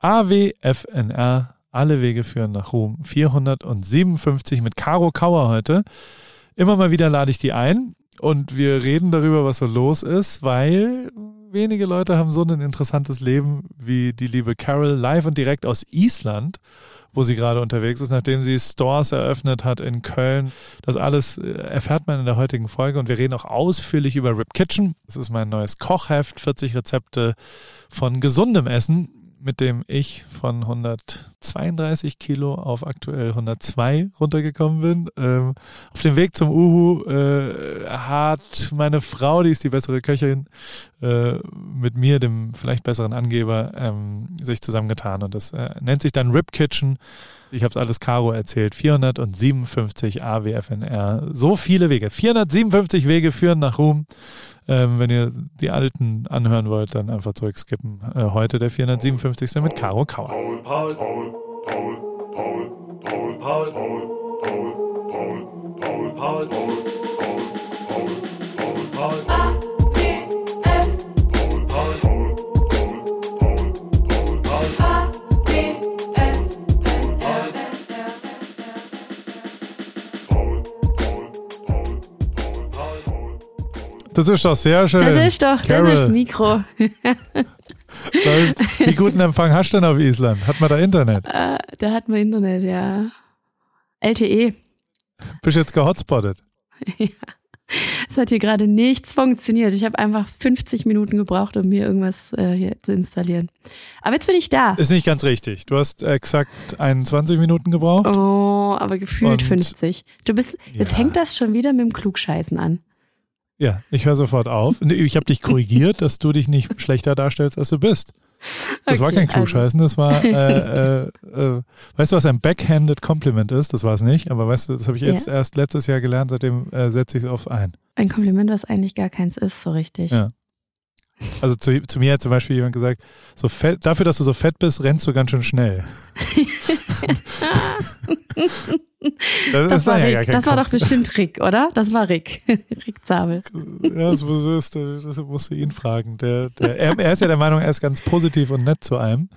AWFNR. Alle Wege führen nach Ruhm. 457 mit Caro Kauer heute. Immer mal wieder lade ich die ein und wir reden darüber, was so los ist, weil wenige Leute haben so ein interessantes Leben wie die liebe Carol live und direkt aus Island wo sie gerade unterwegs ist, nachdem sie Stores eröffnet hat in Köln. Das alles äh, erfährt man in der heutigen Folge und wir reden auch ausführlich über Rip Kitchen. Das ist mein neues Kochheft, 40 Rezepte von gesundem Essen mit dem ich von 132 Kilo auf aktuell 102 runtergekommen bin. Ähm, auf dem Weg zum Uhu äh, hat meine Frau, die ist die bessere Köchin, äh, mit mir, dem vielleicht besseren Angeber, ähm, sich zusammengetan. Und das äh, nennt sich dann Rip Kitchen. Ich habe es alles Caro erzählt. 457 AWFNR. So viele Wege. 457 Wege führen nach Ruhm. Ähm, wenn ihr die alten anhören wollt, dann einfach zurückskippen. Äh, heute der 457. mit Caro Kauer. Paul, Paul, Paul, Paul, Paul, Paul, Paul, Paul, Paul, Paul, Paul, Paul, Paul. Das ist doch sehr schön. Das ist doch, Carol. das ist das Mikro. Wie guten Empfang hast du denn auf Island? Hat man da Internet? Uh, da hat man Internet, ja. LTE. Bist du jetzt gehotspottet? ja. Es hat hier gerade nichts funktioniert. Ich habe einfach 50 Minuten gebraucht, um mir irgendwas äh, hier zu installieren. Aber jetzt bin ich da. Ist nicht ganz richtig. Du hast exakt 21 Minuten gebraucht. Oh, aber gefühlt Und 50. Du bist, ja. jetzt fängt das schon wieder mit dem Klugscheißen an. Ja, ich höre sofort auf. Ich habe dich korrigiert, dass du dich nicht schlechter darstellst, als du bist. Das okay, war kein Klugscheißen, das war, äh, äh, äh, weißt du, was ein backhanded Compliment ist? Das war es nicht, aber weißt du, das habe ich jetzt ja. erst letztes Jahr gelernt, seitdem äh, setze ich es auf ein. Ein Kompliment, was eigentlich gar keins ist, so richtig. Ja. Also zu, zu mir hat zum Beispiel jemand gesagt, so fett, dafür, dass du so fett bist, rennst du ganz schön schnell. das, das war, ja das war doch bestimmt Rick, oder? Das war Rick. Rick Zabel. Ja, das musst, du, das musst du ihn fragen. Der, der, er, er, ist ja der Meinung, er ist ganz positiv und nett zu einem.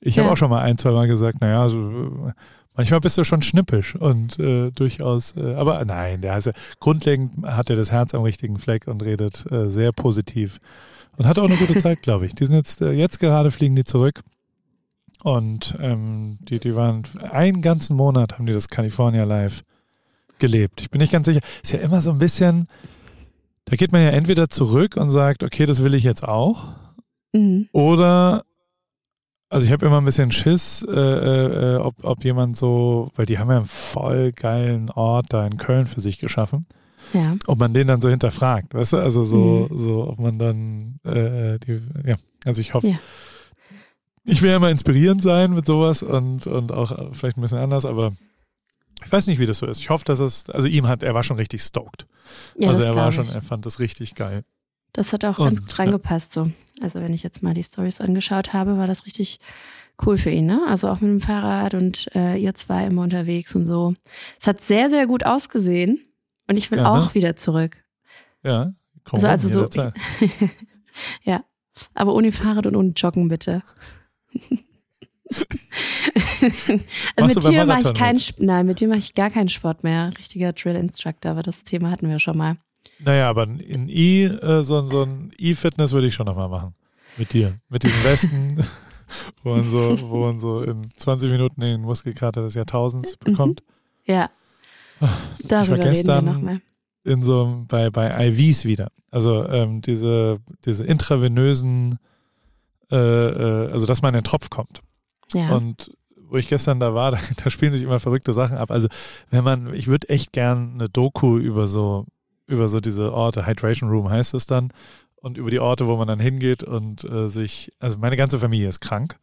Ich ja. habe auch schon mal ein, zwei Mal gesagt, naja, so, manchmal bist du schon schnippisch und äh, durchaus, äh, aber nein, der heißt ja, grundlegend hat er das Herz am richtigen Fleck und redet äh, sehr positiv und hat auch eine gute Zeit, glaube ich. Die sind jetzt, äh, jetzt gerade fliegen die zurück. Und ähm, die, die waren einen ganzen Monat haben die das California Live gelebt. Ich bin nicht ganz sicher. Ist ja immer so ein bisschen, da geht man ja entweder zurück und sagt, okay, das will ich jetzt auch. Mhm. Oder, also ich habe immer ein bisschen Schiss, äh, äh, ob, ob jemand so, weil die haben ja einen voll geilen Ort da in Köln für sich geschaffen. Ja. Ob man den dann so hinterfragt, weißt du? Also so, mhm. so, ob man dann äh, die, ja, also ich hoffe, ja. Ich will ja immer inspirierend sein mit sowas und, und auch vielleicht ein bisschen anders, aber ich weiß nicht, wie das so ist. Ich hoffe, dass es, also ihm hat, er war schon richtig stoked. Ja, also er war schon, er fand das richtig geil. Das hat auch und, ganz gut reingepasst, so. Also wenn ich jetzt mal die Stories angeschaut habe, war das richtig cool für ihn, ne? Also auch mit dem Fahrrad und äh, ihr zwei immer unterwegs und so. Es hat sehr, sehr gut ausgesehen. Und ich will ja, auch ne? wieder zurück. Ja, komm also, also so. ja, aber ohne Fahrrad und ohne Joggen bitte. Also mit dir mache ich keinen, nein, mit dir mache ich gar keinen Sport mehr. Richtiger Drill Instructor, aber das Thema hatten wir schon mal. Naja, aber in E, äh, so, so ein E-Fitness würde ich schon nochmal machen. Mit dir. Mit diesem Westen, wo man so, wo man so in 20 Minuten den Muskelkater des Jahrtausends mhm. bekommt. Ja. Darüber ich war gestern reden wir noch mal. In so bei, bei IVs wieder. Also ähm, diese, diese intravenösen, äh, äh, also dass man in den Tropf kommt. Ja. Und wo ich gestern da war, da, da spielen sich immer verrückte Sachen ab. Also wenn man, ich würde echt gern eine Doku über so, über so diese Orte, Hydration Room heißt es dann, und über die Orte, wo man dann hingeht und äh, sich, also meine ganze Familie ist krank.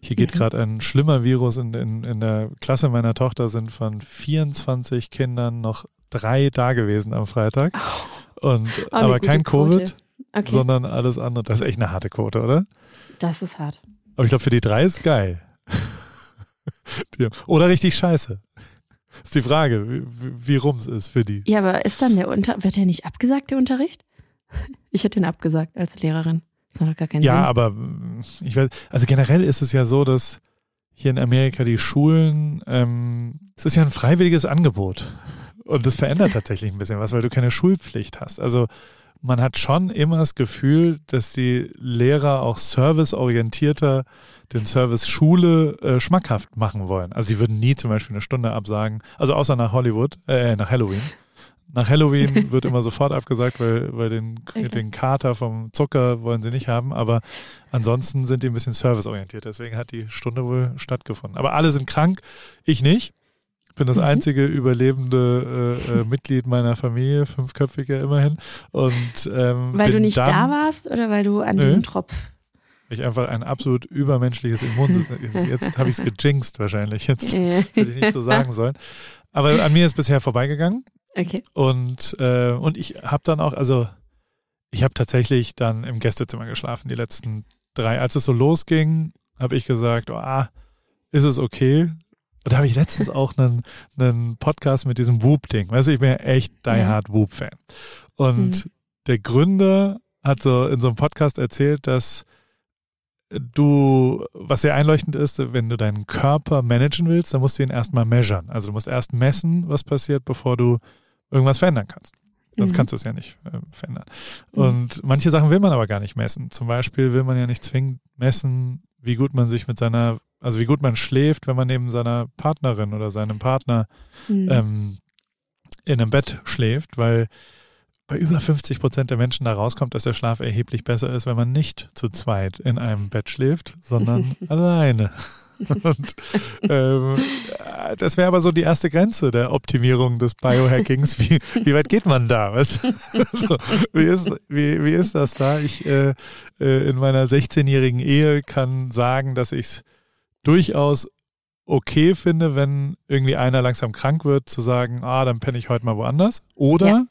Hier geht mhm. gerade ein schlimmer Virus in, in, in der Klasse meiner Tochter sind von 24 Kindern noch drei da gewesen am Freitag. Oh. Und oh, aber kein Covid, okay. sondern alles andere. Das ist echt eine harte Quote, oder? Das ist hart. Aber ich glaube, für die drei ist geil. oder richtig scheiße. ist die Frage, wie, wie rum es ist für die. Ja, aber ist dann der Unter wird der nicht abgesagt, der Unterricht? Ich hätte ihn abgesagt als Lehrerin. Das macht doch gar keinen Ja, Sinn. aber mm, ich weiß, also generell ist es ja so, dass hier in Amerika die Schulen, ähm, es ist ja ein freiwilliges Angebot. Und das verändert tatsächlich ein bisschen was, weil du keine Schulpflicht hast. Also man hat schon immer das Gefühl, dass die Lehrer auch serviceorientierter den Service Schule äh, schmackhaft machen wollen. Also die würden nie zum Beispiel eine Stunde absagen, also außer nach Hollywood, äh, nach Halloween. Nach Halloween wird immer sofort abgesagt, weil, weil den, den Kater vom Zucker wollen sie nicht haben. Aber ansonsten sind die ein bisschen serviceorientiert. Deswegen hat die Stunde wohl stattgefunden. Aber alle sind krank, ich nicht. Ich bin das Mhm. einzige überlebende äh, äh, Mitglied meiner Familie, fünfköpfige immerhin. Und ähm, weil du nicht dann, da warst oder weil du an Nö. diesem Tropf. Ich einfach ein absolut übermenschliches Immunsystem. Jetzt, jetzt habe ich es gejinxt wahrscheinlich. Jetzt hätte ich nicht so sagen sollen. Aber an mir ist bisher vorbeigegangen. okay. Und, äh, und ich habe dann auch, also ich habe tatsächlich dann im Gästezimmer geschlafen, die letzten drei. Als es so losging, habe ich gesagt, oh, ah, ist es okay? Und da habe ich letztens auch einen, einen Podcast mit diesem Whoop-Ding. Weißt du, ich bin ja echt die. Hard Whoop-Fan. Und Mhm. der Gründer hat so in so einem Podcast erzählt, dass du, was sehr einleuchtend ist, wenn du deinen Körper managen willst, dann musst du ihn erstmal measuren. Also du musst erst messen, was passiert, bevor du irgendwas verändern kannst. Sonst Mhm. kannst du es ja nicht äh, verändern. Und manche Sachen will man aber gar nicht messen. Zum Beispiel will man ja nicht zwingend messen, wie gut man sich mit seiner, also wie gut man schläft, wenn man neben seiner Partnerin oder seinem Partner Mhm. ähm, in einem Bett schläft, weil bei über 50 Prozent der Menschen da rauskommt, dass der Schlaf erheblich besser ist, wenn man nicht zu zweit in einem Bett schläft, sondern alleine. Und ähm, äh, das wäre aber so die erste Grenze der Optimierung des Biohackings. Wie, wie weit geht man da? Was? so, wie, ist, wie, wie ist das da? Ich äh, äh, in meiner 16-jährigen Ehe kann sagen, dass ich es durchaus okay finde, wenn irgendwie einer langsam krank wird, zu sagen, ah, dann penne ich heute mal woanders. Oder Ja.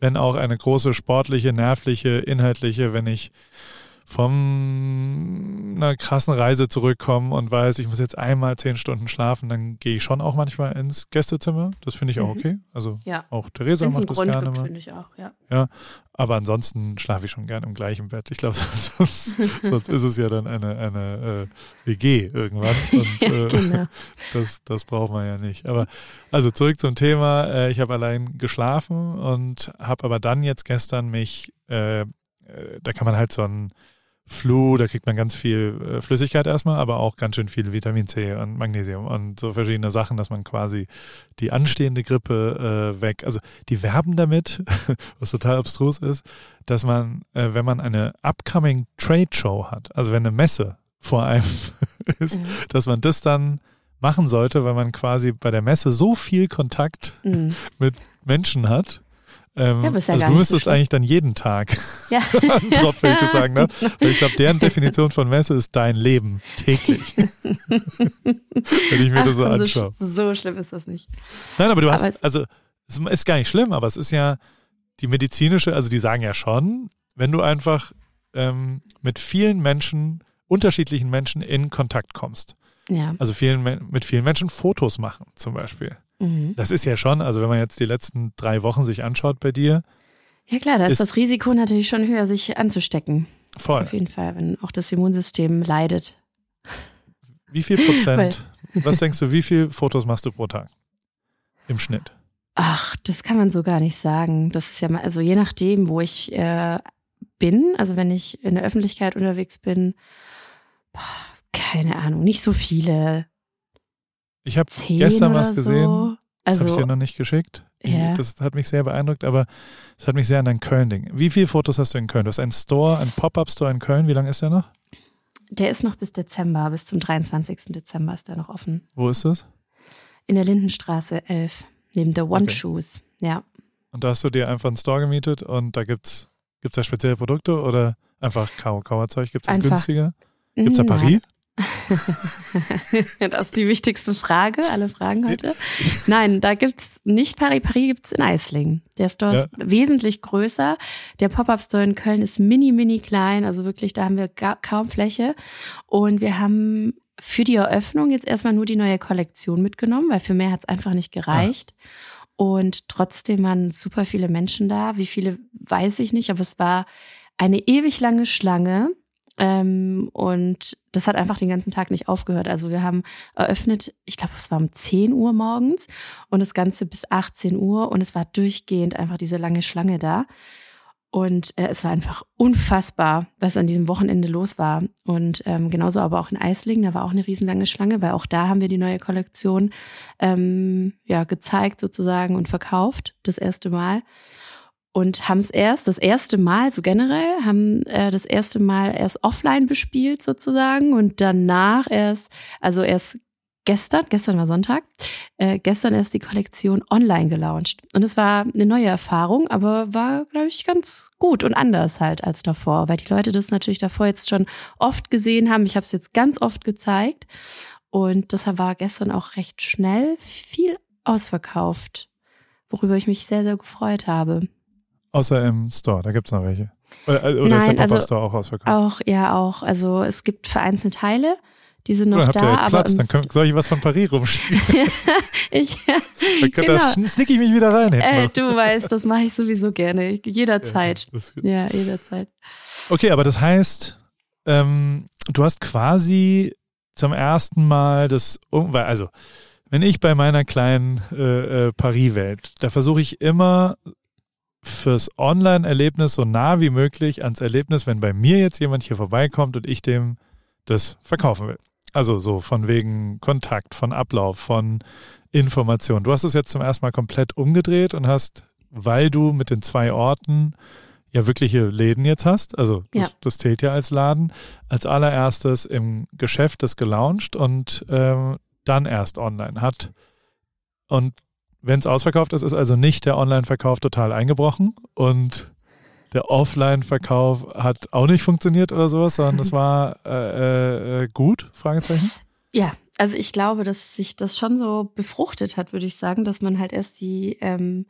wenn auch eine große sportliche, nervliche, inhaltliche, wenn ich von einer krassen Reise zurückkomme und weiß, ich muss jetzt einmal zehn Stunden schlafen, dann gehe ich schon auch manchmal ins Gästezimmer. Das finde ich auch Mhm. okay. Also ja. auch Theresa Wenn es einen macht das Grund gerne gibt, mal. finde ich auch, ja. Aber ansonsten schlafe ich schon gern im gleichen Bett. Ich glaube, sonst, sonst ist es ja dann eine, eine äh, WG irgendwann. Und ja, äh, genau. das, das braucht man ja nicht. Aber also zurück zum Thema. Äh, ich habe allein geschlafen und habe aber dann jetzt gestern mich, äh, äh, da kann man halt so ein Flu, da kriegt man ganz viel äh, Flüssigkeit erstmal, aber auch ganz schön viel Vitamin C und Magnesium und so verschiedene Sachen, dass man quasi die anstehende Grippe äh, weg, also die werben damit, was total abstrus ist, dass man, äh, wenn man eine upcoming Trade Show hat, also wenn eine Messe vor einem ist, Mhm. dass man das dann machen sollte, weil man quasi bei der Messe so viel Kontakt Mhm. mit Menschen hat. Ähm, Ja, ja also du so müsstest schlimm. eigentlich dann jeden Tag Ja. einen Tropf, wenn ich das sagen darf. Weil ich glaube, deren Definition von Messe ist dein Leben täglich. wenn ich mir das so Ach, anschaue. sch- so schlimm ist das nicht. Nein, aber du Aber hast, also es ist gar nicht schlimm, aber es ist ja die medizinische, also die sagen ja schon, wenn du einfach ähm, mit vielen Menschen, unterschiedlichen Menschen in Kontakt kommst, Ja. also vielen, mit vielen Menschen Fotos machen zum Beispiel. Mhm. Das ist ja schon, also wenn man jetzt die letzten drei Wochen sich anschaut bei dir, Ja klar, da ist, Ist- das Risiko natürlich schon höher, sich anzustecken. voll. Auf jeden Fall, wenn auch das Immunsystem leidet. Wie viel Prozent, was denkst du, wie viele Fotos machst du pro Tag im Schnitt? Ach, das kann man so gar nicht sagen. Das ist ja mal, also je nachdem, wo ich äh, bin, also wenn ich in der Öffentlichkeit unterwegs bin, boah, keine Ahnung, nicht so viele. Ich habe gestern was gesehen, So. das habe ich Also, dir noch nicht geschickt. Ich, Ja. Das hat mich sehr beeindruckt, aber das hat mich sehr an dein Köln-Ding. Wie viele Fotos hast du in Köln? Du hast einen Store, einen Pop-Up-Store in Köln. Wie lange ist der noch? der ist noch bis Dezember, bis zum 23. Dezember ist der noch offen. Wo ist das? In der Lindenstraße 11, neben der One Okay. Shoes. Ja. Und da hast du dir einfach einen Store gemietet und da gibt's gibt's da spezielle Produkte oder einfach Kau Kauerzeug? Gibt's das Einfach. günstiger? Gibt's da Paris? das ist die wichtigste Frage, alle Fragen heute. Nein, da gibt's nicht Paris. Paris gibt's in Eislingen. Der Store Ja. ist wesentlich größer. Der Pop-Up-Store in Köln ist mini, mini klein. Also wirklich, da haben wir kaum Fläche. Und wir haben für die Eröffnung jetzt erstmal nur die neue Kollektion mitgenommen, weil für mehr hat's einfach nicht gereicht. Und trotzdem waren super viele Menschen da. Wie viele, weiß ich nicht, aber es war eine ewig lange Schlange. Ähm, und das hat einfach den ganzen Tag nicht aufgehört. Also wir haben eröffnet, ich glaube, es war um 10 Uhr morgens und das Ganze bis 18 Uhr und es war durchgehend einfach diese lange Schlange da. Und äh, es war einfach unfassbar, was an diesem Wochenende los war. Und ähm, genauso aber auch in Eislingen, da war auch eine riesenlange Schlange, weil auch da haben wir die neue Kollektion ähm, ja gezeigt sozusagen und verkauft, das erste Mal. Und haben es erst, das erste Mal, so generell, haben äh, das erste Mal erst offline bespielt sozusagen und danach erst, also erst gestern, gestern war Sonntag, äh, gestern erst die Kollektion online gelauncht. Und es war eine neue Erfahrung, aber war, glaube ich, ganz gut und anders halt als davor, weil die Leute das natürlich davor jetzt schon oft gesehen haben. Ich habe es jetzt ganz oft gezeigt und deshalb war gestern auch recht schnell viel ausverkauft, worüber ich mich sehr, sehr gefreut habe. Außer im Store, da gibt es noch welche. Oder, oder Nein, ist der Pop-Up-Store also auch ausverkauft? Auch, ja, auch. Also es gibt vereinzelt Teile die sind noch Oder da. Habt ihr aber Platz, dann soll ich was von Paris rumschieben. ich, dann genau. da snick ich mich wieder rein. Äh, du weißt, das mache ich sowieso gerne. Jederzeit. Ja, ja, jederzeit. Okay, aber das heißt, ähm, du hast quasi zum ersten Mal das, also wenn ich bei meiner kleinen äh, äh, Paris-Welt, da versuche ich immer fürs Online-Erlebnis so nah wie möglich ans Erlebnis, wenn bei mir jetzt jemand hier vorbeikommt und ich dem das verkaufen will. Also so von wegen Kontakt, von Ablauf, von Information. Du hast es jetzt zum ersten Mal komplett umgedreht und hast, weil du mit den zwei Orten ja wirkliche Läden jetzt hast, also ja. das, das, zählt ja als Laden, als allererstes im Geschäft das gelauncht und ähm, dann erst online hat. Und wenn es ausverkauft ist, ist also nicht der Online-Verkauf total eingebrochen und der Offline-Verkauf hat auch nicht funktioniert oder sowas, sondern es war äh, äh, gut, Fragezeichen? Ja, also ich glaube, dass sich das schon so befruchtet hat, würde ich sagen, dass man halt erst die, ähm,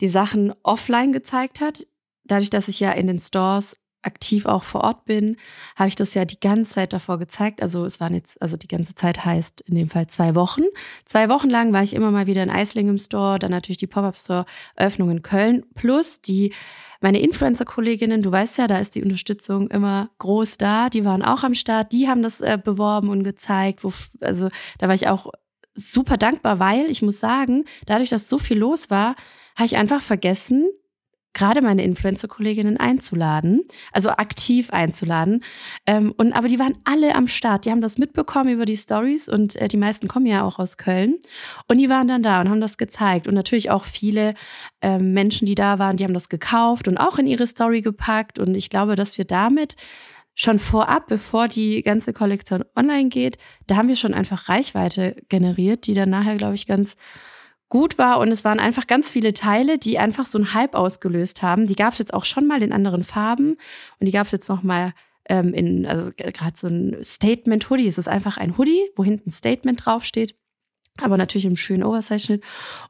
die Sachen offline gezeigt hat. Dadurch, dass ich ja in den Stores aktiv auch vor Ort bin, habe ich das ja die ganze Zeit davor gezeigt. Also es waren jetzt, also die ganze Zeit heißt in dem Fall zwei Wochen. Zwei Wochen lang war ich immer mal wieder in Eisling im Store, dann natürlich die Pop-Up-Store-Öffnung in Köln, plus die meine Influencer-Kolleginnen, du weißt ja, da ist die Unterstützung immer groß da, die waren auch am Start, die haben das äh, beworben und gezeigt. Wo, also da war ich auch super dankbar, weil ich muss sagen, dadurch, dass so viel los war, habe ich einfach vergessen, gerade meine Influencer-Kolleginnen einzuladen, also aktiv einzuladen. Ähm, und aber die waren alle am Start. Die haben das mitbekommen über die Stories und äh, die meisten kommen ja auch aus Köln. Und die waren dann da und haben das gezeigt. Und natürlich auch viele ähm, Menschen, die da waren, die haben das gekauft und auch in ihre Story gepackt. Und ich glaube, dass wir damit schon vorab, bevor die ganze Kollektion online geht, da haben wir schon einfach Reichweite generiert, die dann nachher, glaube ich, ganz gut war und es waren einfach ganz viele Teile, die einfach so einen Hype ausgelöst haben. Die gab es jetzt auch schon mal in anderen Farben und die gab es jetzt noch mal ähm, in, also gerade so ein Statement-Hoodie. Es ist einfach ein Hoodie, wo hinten Statement draufsteht. Aber natürlich im schönen Oversize-Schnitt.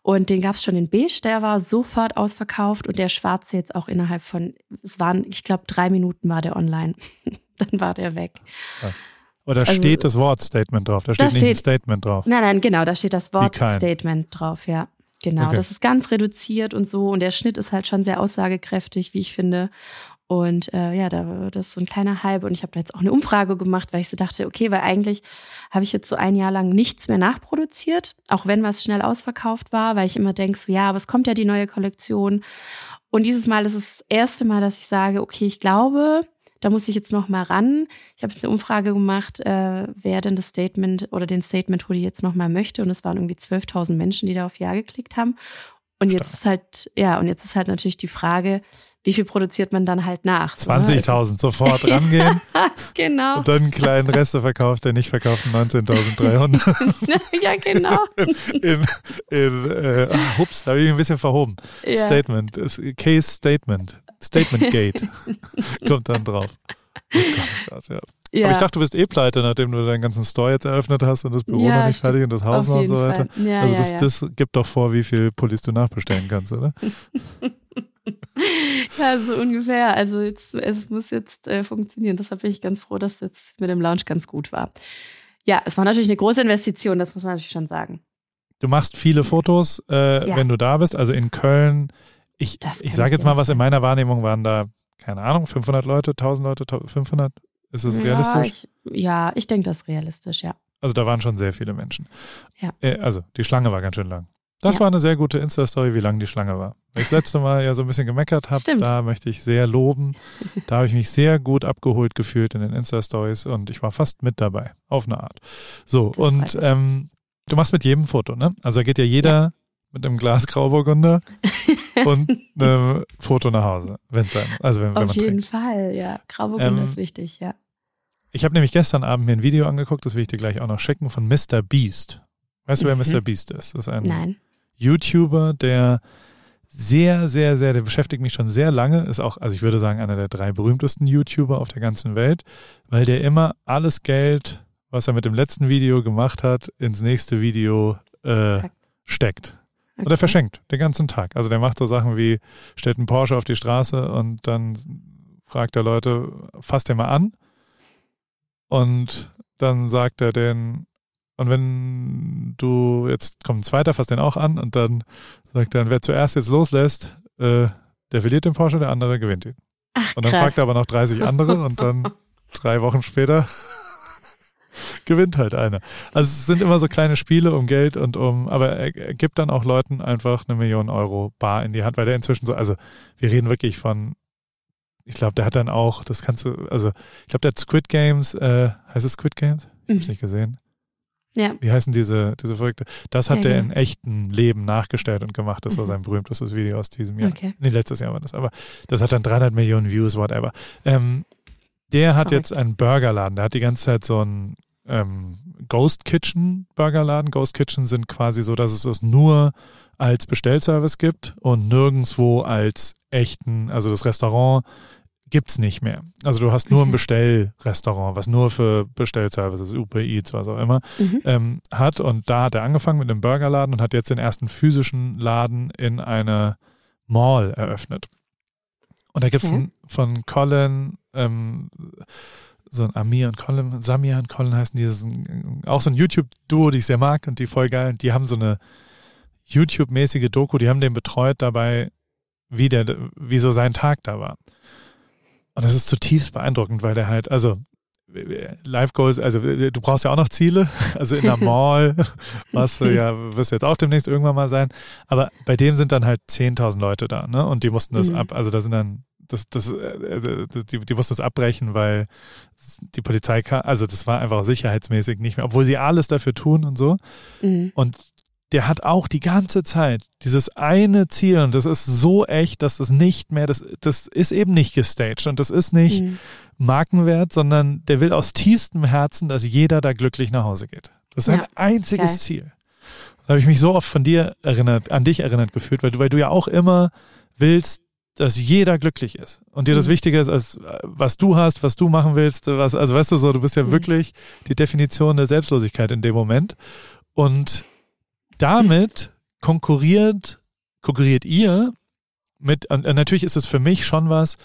Und den gab es schon in Beige, der war sofort ausverkauft und der schwarze jetzt auch innerhalb von, es waren, ich glaube, drei Minuten war der online. Dann war der weg. Ja. Oder also, steht das Wort Statement drauf? Da steht da nicht steht, ein Statement drauf. Nein, nein, genau, da steht das Wort Statement drauf, ja. Genau, okay. das ist ganz reduziert und so. Und der Schnitt ist halt schon sehr aussagekräftig, wie ich finde. Und äh, ja, da das ist so ein kleiner Hype. Und ich habe da jetzt auch eine Umfrage gemacht, weil ich so dachte, okay, weil eigentlich habe ich jetzt so ein Jahr lang nichts mehr nachproduziert, auch wenn was schnell ausverkauft war, weil ich immer denke, so ja, aber es kommt ja die neue Kollektion. Und dieses Mal ist es das erste Mal, dass ich sage, okay, ich glaube, da muss ich jetzt noch mal ran. Ich habe jetzt eine Umfrage gemacht, äh, wer denn das Statement oder den Statement Hoodie jetzt noch mal möchte. Und es waren irgendwie 12.000 Menschen, die da auf Ja geklickt haben. Und jetzt ist halt, ja, und jetzt ist halt natürlich die Frage, wie viel produziert man dann halt nach? 20.000 ne? sofort rangehen. genau. Und dann einen kleinen Resteverkauf, der nicht verkauften 19.300. ja, genau. In, in, äh, ah, hups, da habe ich mich ein bisschen verhoben. Ja. Statement, Case Statement. Statement Gate kommt dann drauf. Oh Gott, oh Gott, ja. Ja. Aber ich dachte, du bist eh pleite, nachdem du deinen ganzen Store jetzt eröffnet hast und das Büro ja, noch nicht fertig und das Haus noch und so weiter. Ja, also das, das gibt doch vor, wie viel Pullis du nachbestellen kannst, oder? ja, so ungefähr. Also jetzt, es muss jetzt äh, funktionieren. Deshalb bin ich ganz froh, dass jetzt mit dem Lounge ganz gut war. Ja, es war natürlich eine große Investition, das muss man natürlich schon sagen. Du machst viele Fotos, äh, wenn du da bist. Also in Köln ich, ich sage jetzt mal was, in meiner Wahrnehmung waren da keine Ahnung, 500 Leute, 1000 Leute, 500? Ist es realistisch? Ja, ich, ja, ich denke, das ist realistisch, ja. Also da waren schon sehr viele Menschen. Ja. Äh, also die Schlange war ganz schön lang. Das Ja. war eine sehr gute Insta-Story, wie lang die Schlange war. Weil ich das letzte Mal ja so ein bisschen gemeckert habe, da möchte ich sehr loben. Da habe ich mich sehr gut abgeholt gefühlt in den Insta-Stories und ich war fast mit dabei, auf eine Art. So, Das und ähm, du machst mit jedem Foto, ne? Also da geht ja jeder mit einem Glas Grauburgunder und einem Foto nach Hause, wenn es sein Also wenn, wenn Auf man jeden trinkt. Fall, ja. Grauburgunder Ähm, ist wichtig, ja. Ich habe nämlich gestern Abend mir ein Video angeguckt, das will ich dir gleich auch noch schicken, von Mr. Beast. Weißt du, wer Mhm. Mr. Beast ist? Das ist ein Nein. YouTuber, der sehr, sehr, sehr, der beschäftigt mich schon sehr lange, ist auch, also ich würde sagen, einer der drei berühmtesten YouTuber auf der ganzen Welt, weil der immer alles Geld, was er mit dem letzten Video gemacht hat, ins nächste Video äh, steckt. Oder Okay. verschenkt, den ganzen Tag. Also der macht so Sachen wie, stellt einen Porsche auf die Straße und dann fragt er Leute, fasst den mal an. Und dann sagt er den, und wenn du, jetzt kommt ein zweiter, fasst den auch an und dann sagt er, wer zuerst jetzt loslässt, äh, der verliert den Porsche, der andere gewinnt ihn. Ach, Und dann krass. fragt er aber noch 30 andere und dann drei Wochen später gewinnt halt einer. Also es sind immer so kleine Spiele um Geld und um, aber er, er gibt dann auch Leuten einfach eine Million Euro bar in die Hand, weil der inzwischen so, also wir reden wirklich von, ich glaube, der hat dann auch, das kannst du, also ich glaube, der hat Squid Games, äh, heißt es Squid Games? Ich hab's Mhm. nicht gesehen. Ja, Wie heißen diese, diese verrückte? Das hat Ja, der genau. in echten Leben nachgestellt und gemacht. Das war Mhm. sein berühmtestes Video aus diesem Jahr. okay. Nee, letztes Jahr war das, aber das hat dann 300 Millionen Views, whatever. Ähm, der hat Verrückt. jetzt einen Burgerladen. Der hat die ganze Zeit so einen ähm, Ghost Kitchen Burgerladen. Ghost Kitchen sind quasi so, dass es es nur als Bestellservice gibt und nirgendwo als echten, also das Restaurant gibt's nicht mehr. Also du hast nur ein. Bestellrestaurant, was nur für Bestellservices, Uber Eats, was auch immer, Mhm. ähm, hat. Und da hat er angefangen mit einem Burgerladen und hat jetzt den ersten physischen Laden in einer Mall eröffnet. Und da gibt's Okay. einen von Colin, ähm, so ein Amir und Colin, Samir und Colin heißen die, das ist ein, auch so ein YouTube-Duo, die ich sehr mag und die voll geil. Die haben so eine YouTube-mäßige Doku, die haben den betreut dabei, wie der, wie so sein Tag da war. Und das ist zutiefst beeindruckend, weil der halt, also Life Goals, also du brauchst ja auch noch Ziele, also in der Mall, was du ja, wirst jetzt auch demnächst irgendwann mal sein, aber bei dem sind dann halt 10.000 Leute da, ne, und die mussten das Mhm. ab, also da sind dann, das, das, äh, die, die mussten das abbrechen, weil die Polizei kam, also das war einfach sicherheitsmäßig nicht mehr, obwohl sie alles dafür tun und so, Mhm. und der hat auch die ganze Zeit dieses eine Ziel und das ist so echt, dass das nicht mehr, das, das ist eben nicht gestaged und das ist nicht Mhm. Markenwert, sondern der will aus tiefstem Herzen, dass jeder da glücklich nach Hause geht. Das ist Ja, sein einziges geil. Ziel. Da habe ich mich so oft von dir erinnert, an dich erinnert gefühlt, weil du, weil du ja auch immer willst, dass jeder glücklich ist und dir das Mhm. Wichtige ist, als äh, was du hast, was du machen willst, was, also weißt du so, du bist ja Mhm. wirklich die Definition der Selbstlosigkeit in dem Moment und damit konkurriert, konkurriert ihr mit, und, und natürlich ist es für mich schon was,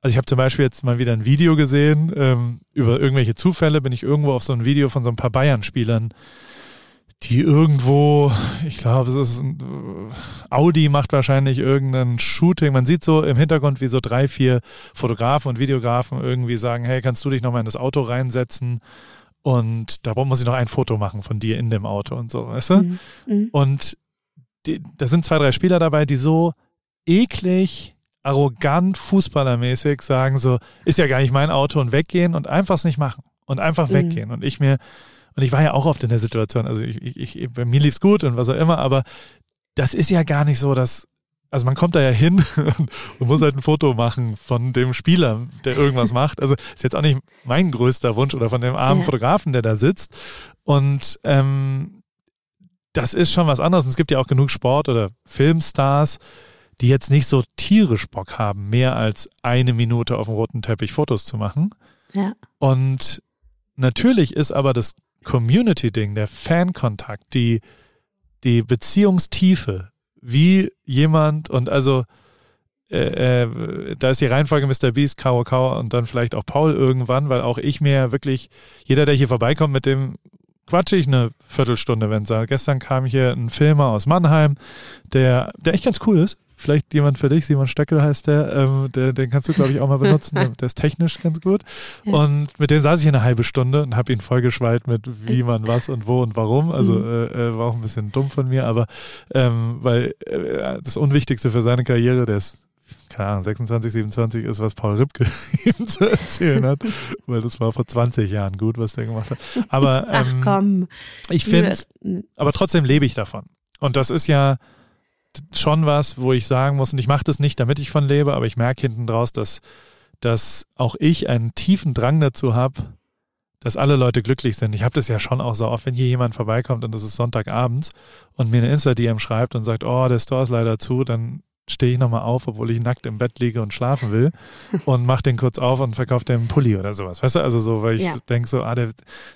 also ich habe zum Beispiel jetzt mal wieder ein Video gesehen, ähm, über irgendwelche Zufälle bin ich irgendwo auf so ein Video von so ein paar Bayern-Spielern, die irgendwo, ich glaube, es ist ein, Audi macht wahrscheinlich irgendein Shooting. Man sieht so im Hintergrund, wie so drei, vier Fotografen und Videografen irgendwie sagen, hey, kannst du dich nochmal in das Auto reinsetzen? Und da muss ich noch ein Foto machen von dir in dem Auto und so, weißt du? Mhm. Mhm. Und die, da sind zwei, drei Spieler dabei, die so eklig, arrogant, fußballermäßig sagen so, ist ja gar nicht mein Auto und weggehen und einfach es nicht machen und einfach Mhm. weggehen. Und ich mir, und ich war ja auch oft in der Situation, also ich, ich, ich bei mir lief's gut und was auch immer, aber das ist ja gar nicht so, dass, also man kommt da ja hin und muss halt ein Foto machen von dem Spieler, der irgendwas macht. Also ist jetzt auch nicht mein größter Wunsch oder von dem armen. Fotografen, der da sitzt. Und ähm, das ist schon was anderes. Und es gibt ja auch genug Sport- oder Filmstars, die jetzt nicht so tierisch Bock haben, mehr als eine Minute auf dem roten Teppich Fotos zu machen. Ja. Und natürlich ist aber das Community-Ding, der Fankontakt, die, die Beziehungstiefe, wie jemand und also äh, äh, da ist die Reihenfolge Mr. Beast, Kao Kao und dann vielleicht auch Paul irgendwann, weil auch ich mir wirklich, jeder, der hier vorbeikommt, mit dem quatsche ich eine Viertelstunde, wenn es Gestern kam hier ein Filmer aus Mannheim, der, der echt ganz cool ist. vielleicht jemand für dich, Simon Stöckel heißt der, ähm, der den kannst du, glaube ich, auch mal benutzen, der, der ist technisch ganz gut. Und mit dem saß ich eine halbe Stunde und habe ihn vollgeschwallt mit wie man was und wo und warum. Also mhm. äh, äh, war auch ein bisschen dumm von mir, aber ähm, weil äh, das Unwichtigste für seine Karriere, der ist keine Ahnung, 26, 27 ist, was Paul Ripke ihm zu erzählen hat, weil das war vor 20 Jahren gut, was der gemacht hat. Aber ähm, Ach komm. ich finde aber trotzdem lebe ich davon. Und das ist ja schon was, wo ich sagen muss, und ich mache das nicht, damit ich von lebe, aber ich merke hinten draus, dass, dass auch ich einen tiefen Drang dazu habe, dass alle Leute glücklich sind. Ich habe das ja schon auch so oft, wenn hier jemand vorbeikommt und das ist Sonntagabends und mir eine Insta-DM schreibt und sagt, oh, der Store ist leider zu, dann stehe ich nochmal auf, obwohl ich nackt im Bett liege und schlafen will und mach den kurz auf und verkaufe den Pulli oder sowas. Weißt du, also so, weil ich ja. denke so, ah, der,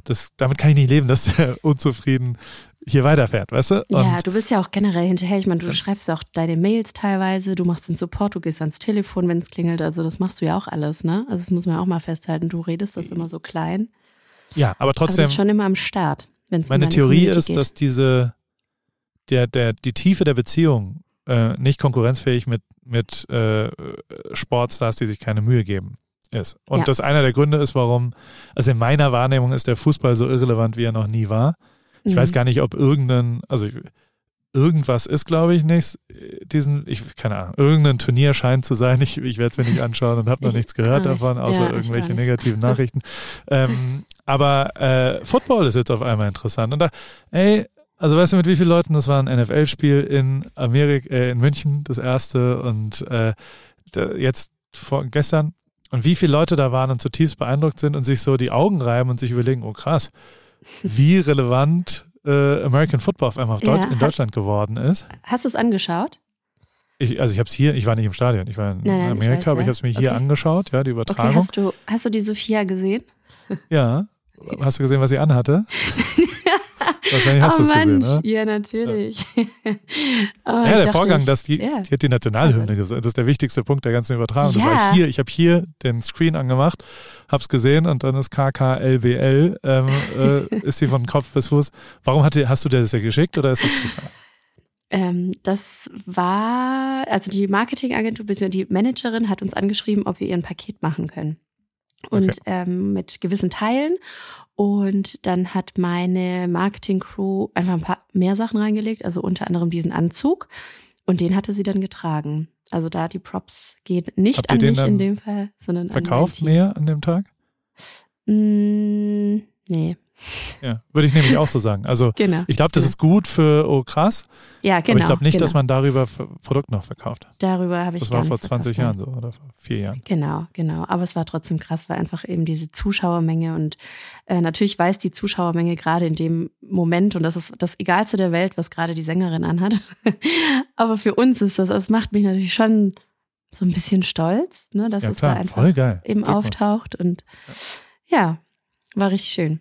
das, damit kann ich nicht leben, dass der unzufrieden hier weiterfährt, weißt du? Und ja, du bist ja auch generell hinterher. Ich meine, du schreibst auch deine Mails teilweise, du machst den Support, du gehst ans Telefon, wenn es klingelt. Also das machst du ja auch alles, ne? Also das muss man auch mal festhalten. Du redest das immer so klein. Ja, aber trotzdem. Aber schon immer am Start. Wenn's meine um Theorie Community ist, geht. dass diese, der, der, die Tiefe der Beziehung äh, nicht konkurrenzfähig mit, mit äh, Sportstars, die sich keine Mühe geben ist. Und ja. das einer der Gründe ist, warum, also in meiner Wahrnehmung ist der Fußball so irrelevant, wie er noch nie war. Ich mhm. weiß gar nicht, ob irgendein, also irgendwas ist, glaube ich, nicht. Diesen, ich, keine Ahnung, irgendein Turnier scheint zu sein. Ich, ich werde es mir nicht anschauen und habe noch nichts gehört davon, außer ja, irgendwelche negativen Nachrichten. ähm, aber äh, Football ist jetzt auf einmal interessant. Und da, ey, also weißt du, mit wie vielen Leuten? Das war ein NFL-Spiel in Amerika, äh, in München, das erste und äh, jetzt vor, gestern. Und wie viele Leute da waren und zutiefst beeindruckt sind und sich so die Augen reiben und sich überlegen, oh krass, wie relevant äh, American Football auf einmal auf ja, Deut in Deutschland geworden ist. Hast du es angeschaut? Ich, also ich habe es hier, ich war nicht im Stadion, ich war in nein, nein, Amerika, weiß, aber ja. ich habe es mir hier okay. angeschaut, ja, die Übertragung. Okay, hast du, hast du die Sophia gesehen? Ja. Hast du gesehen, was sie anhatte? Wahrscheinlich hast oh, du es gesehen, ne? Ja, natürlich. oh, ja, der Vorgang, dass die, ja. die hat die Nationalhymne gesungen. Das ist der wichtigste Punkt der ganzen Übertragung. Ja. Das war hier, ich habe hier den Screen angemacht, hab's gesehen und dann ist KKLBL, ähm, äh, ist sie von Kopf bis Fuß. Warum hat die, hast du dir das ja geschickt oder ist das Zufall? Ähm, das war, also die Marketingagentur, die Managerin hat uns angeschrieben, ob wir ihr ein Paket machen können. Und okay. ähm, mit gewissen Teilen. Und dann hat meine Marketing-Crew einfach ein paar mehr Sachen reingelegt, also unter anderem diesen Anzug. Und den hatte sie dann getragen. Also da die Props gehen nicht an mich in dem Fall, sondern verkauft an mehr an dem Tag? Mm, nee. Ja, würde ich nämlich auch so sagen. Also genau, ich glaube, das genau. ist gut für, oh krass. Ja, genau. Aber ich glaube nicht, genau. dass man darüber Produkt noch verkauft. Darüber habe ich Das war vor 20 Jahren so oder vor vier Jahren. Genau, genau. Aber es war trotzdem krass, weil einfach eben diese Zuschauermenge und äh, natürlich weiß die Zuschauermenge gerade in dem Moment und das ist das Egalste der Welt, was gerade die Sängerin anhat. Aber für uns ist das, das macht mich natürlich schon so ein bisschen stolz, ne, dass ja, es klar, da einfach eben auftaucht und ja, war richtig schön.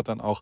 dann auch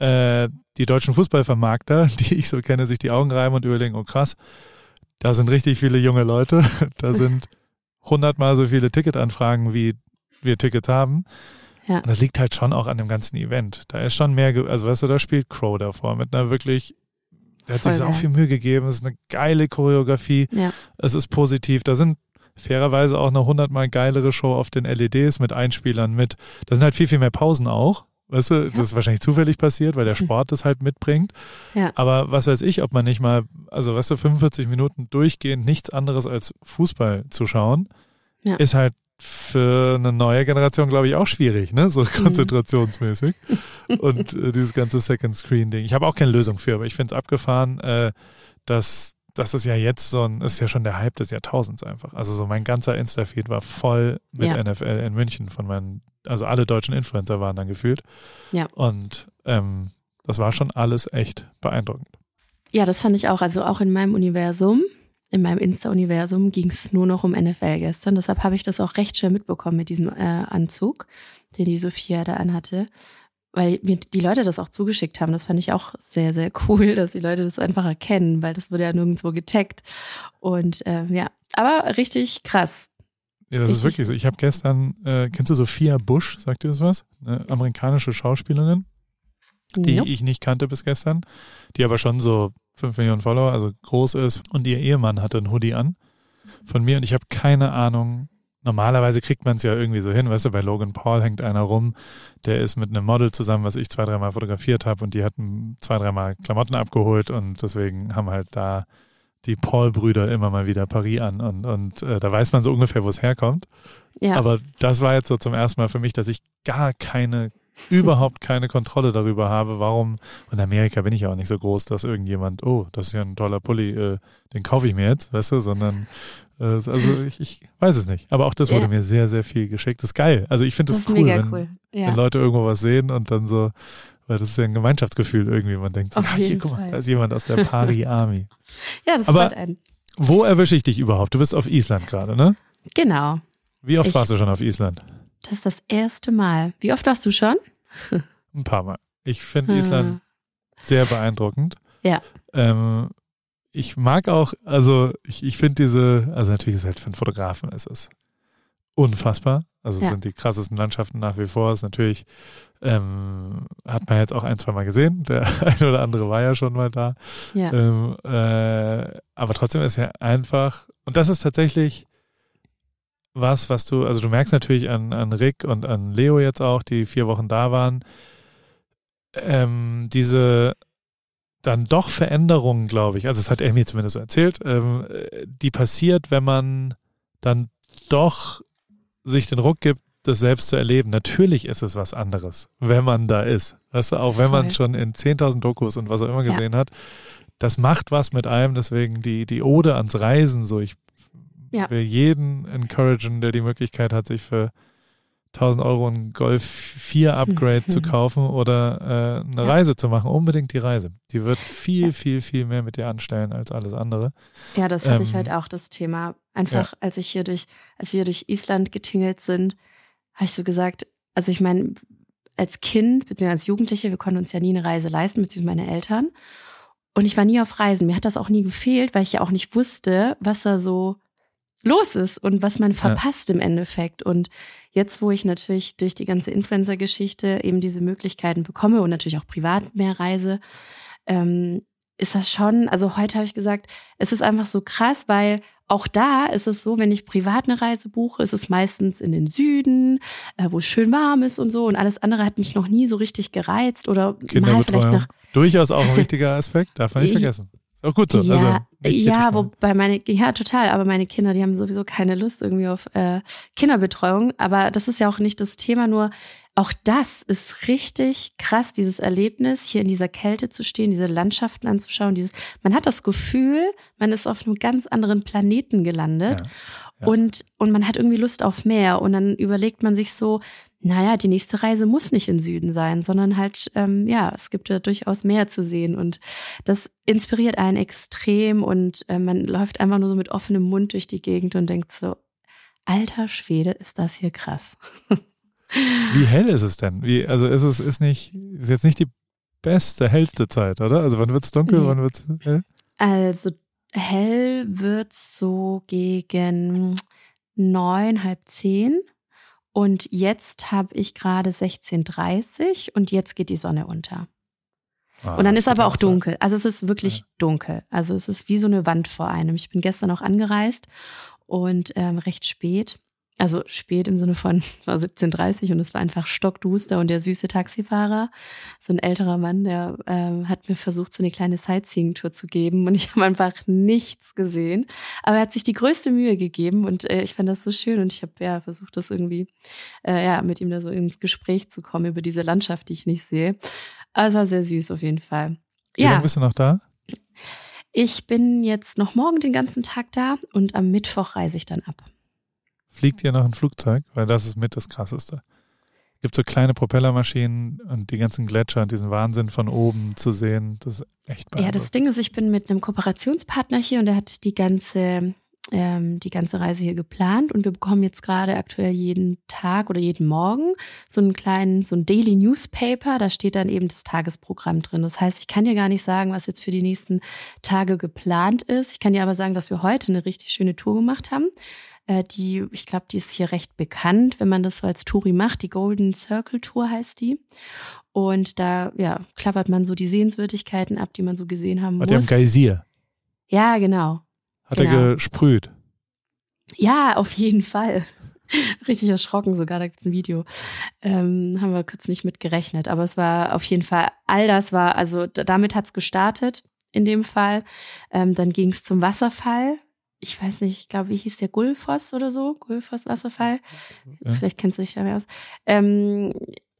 äh, die deutschen Fußballvermarkter, die ich so kenne, sich die Augen reiben und überlegen, oh krass, da sind richtig viele junge Leute, da sind hundertmal so viele Ticketanfragen, wie wir Tickets haben. Ja. Und das liegt halt schon auch an dem ganzen Event. Da ist schon mehr, also weißt du, da spielt Crow davor mit einer wirklich, der hat Voll sich auch viel Mühe gegeben, es ist eine geile Choreografie, ja. es ist positiv, da sind fairerweise auch eine hundertmal geilere Show auf den LEDs mit Einspielern mit, da sind halt viel, viel mehr Pausen auch. Weißt du, ja. das ist wahrscheinlich zufällig passiert, weil der. Sport das halt mitbringt. Ja. Aber was weiß ich, ob man nicht mal, also weißt du, 45 Minuten durchgehend nichts anderes als Fußball zu schauen, ja. ist halt für eine neue Generation, glaube ich, auch schwierig, ne? So mhm. konzentrationsmäßig. Und äh, dieses ganze Second Screen-Ding. Ich habe auch keine Lösung für, aber ich finde es abgefahren, äh, dass das ist ja jetzt so ein, ist ja schon der Hype des Jahrtausends einfach. Also so mein ganzer Insta-Feed war voll mit ja. NFL in München von meinen also alle deutschen Influencer waren dann gefühlt. Ja. Und ähm, das war schon alles echt beeindruckend. Ja, das fand ich auch. Also auch in meinem Universum, in meinem Insta-Universum ging es nur noch um NFL gestern. Deshalb habe ich das auch recht schnell mitbekommen mit diesem äh, Anzug, den die Sophia da anhatte. Weil mir die Leute das auch zugeschickt haben. Das fand ich auch sehr, sehr cool, dass die Leute das einfach erkennen, weil das wurde ja nirgendwo getaggt. Und äh, ja, aber richtig krass. Ja, das Richtig. ist wirklich so. Ich habe gestern, äh, kennst du Sophia Bush, sagt dir das was? Eine amerikanische Schauspielerin, die nope. ich nicht kannte bis gestern, die aber schon so 5 Millionen Follower, also groß ist. Und ihr Ehemann hatte einen Hoodie an von mir und ich habe keine Ahnung. Normalerweise kriegt man es ja irgendwie so hin, weißt du, bei Logan Paul hängt einer rum, der ist mit einem Model zusammen, was ich zwei, dreimal fotografiert habe und die hatten zwei, dreimal Klamotten abgeholt und deswegen haben halt da die Paul-Brüder immer mal wieder Paris an und, und äh, da weiß man so ungefähr, wo es herkommt. Ja. Aber das war jetzt so zum ersten Mal für mich, dass ich gar keine, überhaupt keine Kontrolle darüber habe, warum, und in Amerika bin ich ja auch nicht so groß, dass irgendjemand, oh, das ist ja ein toller Pulli, äh, den kaufe ich mir jetzt, weißt du, sondern also ich, ich weiß es nicht. Aber auch das wurde ja. mir sehr, sehr viel geschickt. Das ist geil. Also ich finde das, das cool, wenn, cool. Ja. wenn Leute irgendwo was sehen und dann so, weil das ist ja ein Gemeinschaftsgefühl irgendwie. Man denkt so, ah, hier, guck mal, da ist jemand aus der Pari Army. ja, das Aber ein. Wo erwische ich dich überhaupt? Du bist auf Island gerade, ne? Genau. Wie oft ich, warst du schon auf Island? Das ist das erste Mal. Wie oft warst du schon? Ein paar Mal. Ich finde hm. Island sehr beeindruckend. Ja. Ähm, ich mag auch, also ich, ich finde diese, also natürlich ist halt für einen Fotografen ist es unfassbar. Also es Ja. sind die krassesten Landschaften nach wie vor. Ist natürlich, ähm, hat man jetzt auch ein, zwei Mal gesehen. Der eine oder andere war ja schon mal da. Ja. Ähm, äh, aber trotzdem ist ja einfach, und das ist tatsächlich was, was du, also du merkst natürlich an, an Rick und an Leo jetzt auch, die vier Wochen da waren, ähm, diese dann doch Veränderungen, glaube ich, also es hat er mir zumindest so erzählt, ähm, äh, die passiert, wenn man dann doch sich den Ruck gibt, das selbst zu erleben. Natürlich ist es was anderes, wenn man da ist. Weißt du, auch wenn man Voll. schon in 10.000 Dokus und was auch immer Ja. gesehen hat, das macht was mit einem, deswegen die, die Ode ans Reisen, so ich Ja. will jeden encouragen, der die Möglichkeit hat, sich für 1000 Euro ein Golf 4 Upgrade zu kaufen oder äh, eine Ja. Reise zu machen, unbedingt die Reise. Die wird viel, viel, viel mehr mit dir anstellen als alles andere. Ja, das hatte ich Ähm, halt auch, das Thema. Einfach, als ich hier durch, als wir hier durch Island getingelt sind, habe ich so gesagt, also ich meine, als Kind, beziehungsweise als Jugendliche, wir konnten uns ja nie eine Reise leisten, beziehungsweise meine Eltern. Und ich war nie auf Reisen. Mir hat das auch nie gefehlt, weil ich ja auch nicht wusste, was da so los ist und was man verpasst im Endeffekt. Und jetzt, wo ich natürlich durch die ganze Influencer-Geschichte eben diese Möglichkeiten bekomme und natürlich auch privat mehr reise, ähm, ist das schon, also heute habe ich gesagt, es ist einfach so krass, weil auch da ist es so, wenn ich privat eine Reise buche, ist es meistens in den Süden, äh, wo es schön warm ist und so. Und alles andere hat mich noch nie so richtig gereizt oder mal vielleicht nach Durchaus auch ein wichtiger Aspekt, darf man nicht Ja. vergessen. Auch gut so. ja, also, nicht ja, wobei meine, ja, total, aber meine Kinder, die haben sowieso keine Lust irgendwie auf äh, Kinderbetreuung. Aber das ist ja auch nicht das Thema, nur auch das ist richtig krass, dieses Erlebnis, hier in dieser Kälte zu stehen, diese Landschaften anzuschauen. Dieses, man hat das Gefühl, man ist auf einem ganz anderen Planeten gelandet. Ja, ja. Und, und man hat irgendwie Lust auf mehr. Und dann überlegt man sich so, naja, die nächste Reise muss nicht in Süden sein, sondern halt, ähm, ja, es gibt ja durchaus mehr zu sehen. Und das inspiriert einen extrem und äh, man läuft einfach nur so mit offenem Mund durch die Gegend und denkt so, alter Schwede, ist das hier krass. Wie hell ist es denn? Wie, also ist es ist nicht, ist jetzt nicht die beste, hellste Zeit, oder? Also wann wird's dunkel, Nee. wann wird's hell? Also hell wird so gegen neun, halb zehn. Und jetzt habe ich gerade 16.30 und jetzt geht die Sonne unter. Ah, Und dann ist aber auch Zeit. dunkel. Also es ist wirklich Ja. dunkel. Also es ist wie so eine Wand vor einem. Ich bin gestern auch angereist und ähm, recht spät. Also spät im Sinne von es war 17.30 und es war einfach stockduster und der süße Taxifahrer, so ein älterer Mann, der ähm, hat mir versucht, so eine kleine Sightseeing-Tour zu geben und ich habe einfach nichts gesehen. Aber er hat sich die größte Mühe gegeben und äh, ich fand das so schön und ich habe ja versucht, das irgendwie äh, ja mit ihm da so ins Gespräch zu kommen über diese Landschaft, die ich nicht sehe. Also war sehr süß auf jeden Fall. Wie Ja, lange bist du noch da? ich bin jetzt noch morgen den ganzen Tag da und am Mittwoch reise ich dann ab. Fliegt ihr noch ein Flugzeug? Weil das ist mit das Krasseste. Gibt so kleine Propellermaschinen und die ganzen Gletscher und diesen Wahnsinn von oben zu sehen. Das ist echt Ja, das beeindruckend. Ding ist, ich bin mit einem Kooperationspartner hier und der hat die ganze, ähm, die ganze Reise hier geplant und wir bekommen jetzt gerade aktuell jeden Tag oder jeden Morgen so einen kleinen, so ein Daily Newspaper, da steht dann eben das Tagesprogramm drin. Das heißt, ich kann dir gar nicht sagen, was jetzt für die nächsten Tage geplant ist. Ich kann dir aber sagen, dass wir heute eine richtig schöne Tour gemacht haben. Äh, Die, ich glaube, die ist hier recht bekannt, wenn man das so als Touri macht. Die Golden Circle Tour heißt die. Und da, ja, klappert man so die Sehenswürdigkeiten ab, die man so gesehen haben Hat er im muss. Geysir? Ja, genau. Hat er Genau. gesprüht? Ja, auf jeden Fall. Richtig erschrocken sogar, da gibt's ein Video. Ähm, haben wir kurz nicht mit gerechnet. Aber es war auf jeden Fall, all das war, also damit hat's gestartet in dem Fall. Ähm, dann ging's zum Wasserfall. Ich weiß nicht, ich glaube, wie hieß der Gulfoss oder so? Gulfoss Wasserfall. Ja. Vielleicht kennst du dich da mehr aus. Ähm,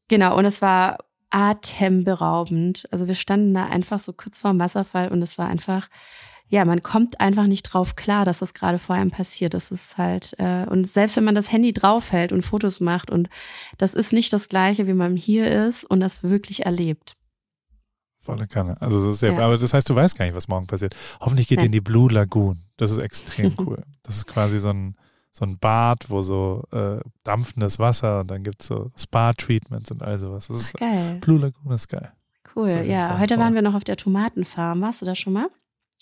genau, und es war atemberaubend. Also wir standen da einfach so kurz vorm Wasserfall und es war einfach, ja, man kommt einfach nicht drauf klar, dass das gerade vor einem passiert. Das ist halt, äh, und selbst wenn man das Handy draufhält und Fotos macht und das ist nicht das gleiche, wie man hier ist und das wirklich erlebt. Volle Kanne. Also das ist ja, Ja. aber das heißt, du weißt gar nicht, was morgen passiert. Hoffentlich geht ihr in die Blue Lagoon. Das ist extrem cool. Das ist quasi so ein, so ein Bad, wo so äh, dampfendes Wasser und dann gibt's so Spa-Treatments und all sowas. Das ist, Geil. Blue Lagoon ist geil. Cool. Ja, heute waren wir noch auf der Tomatenfarm. Warst du da schon mal?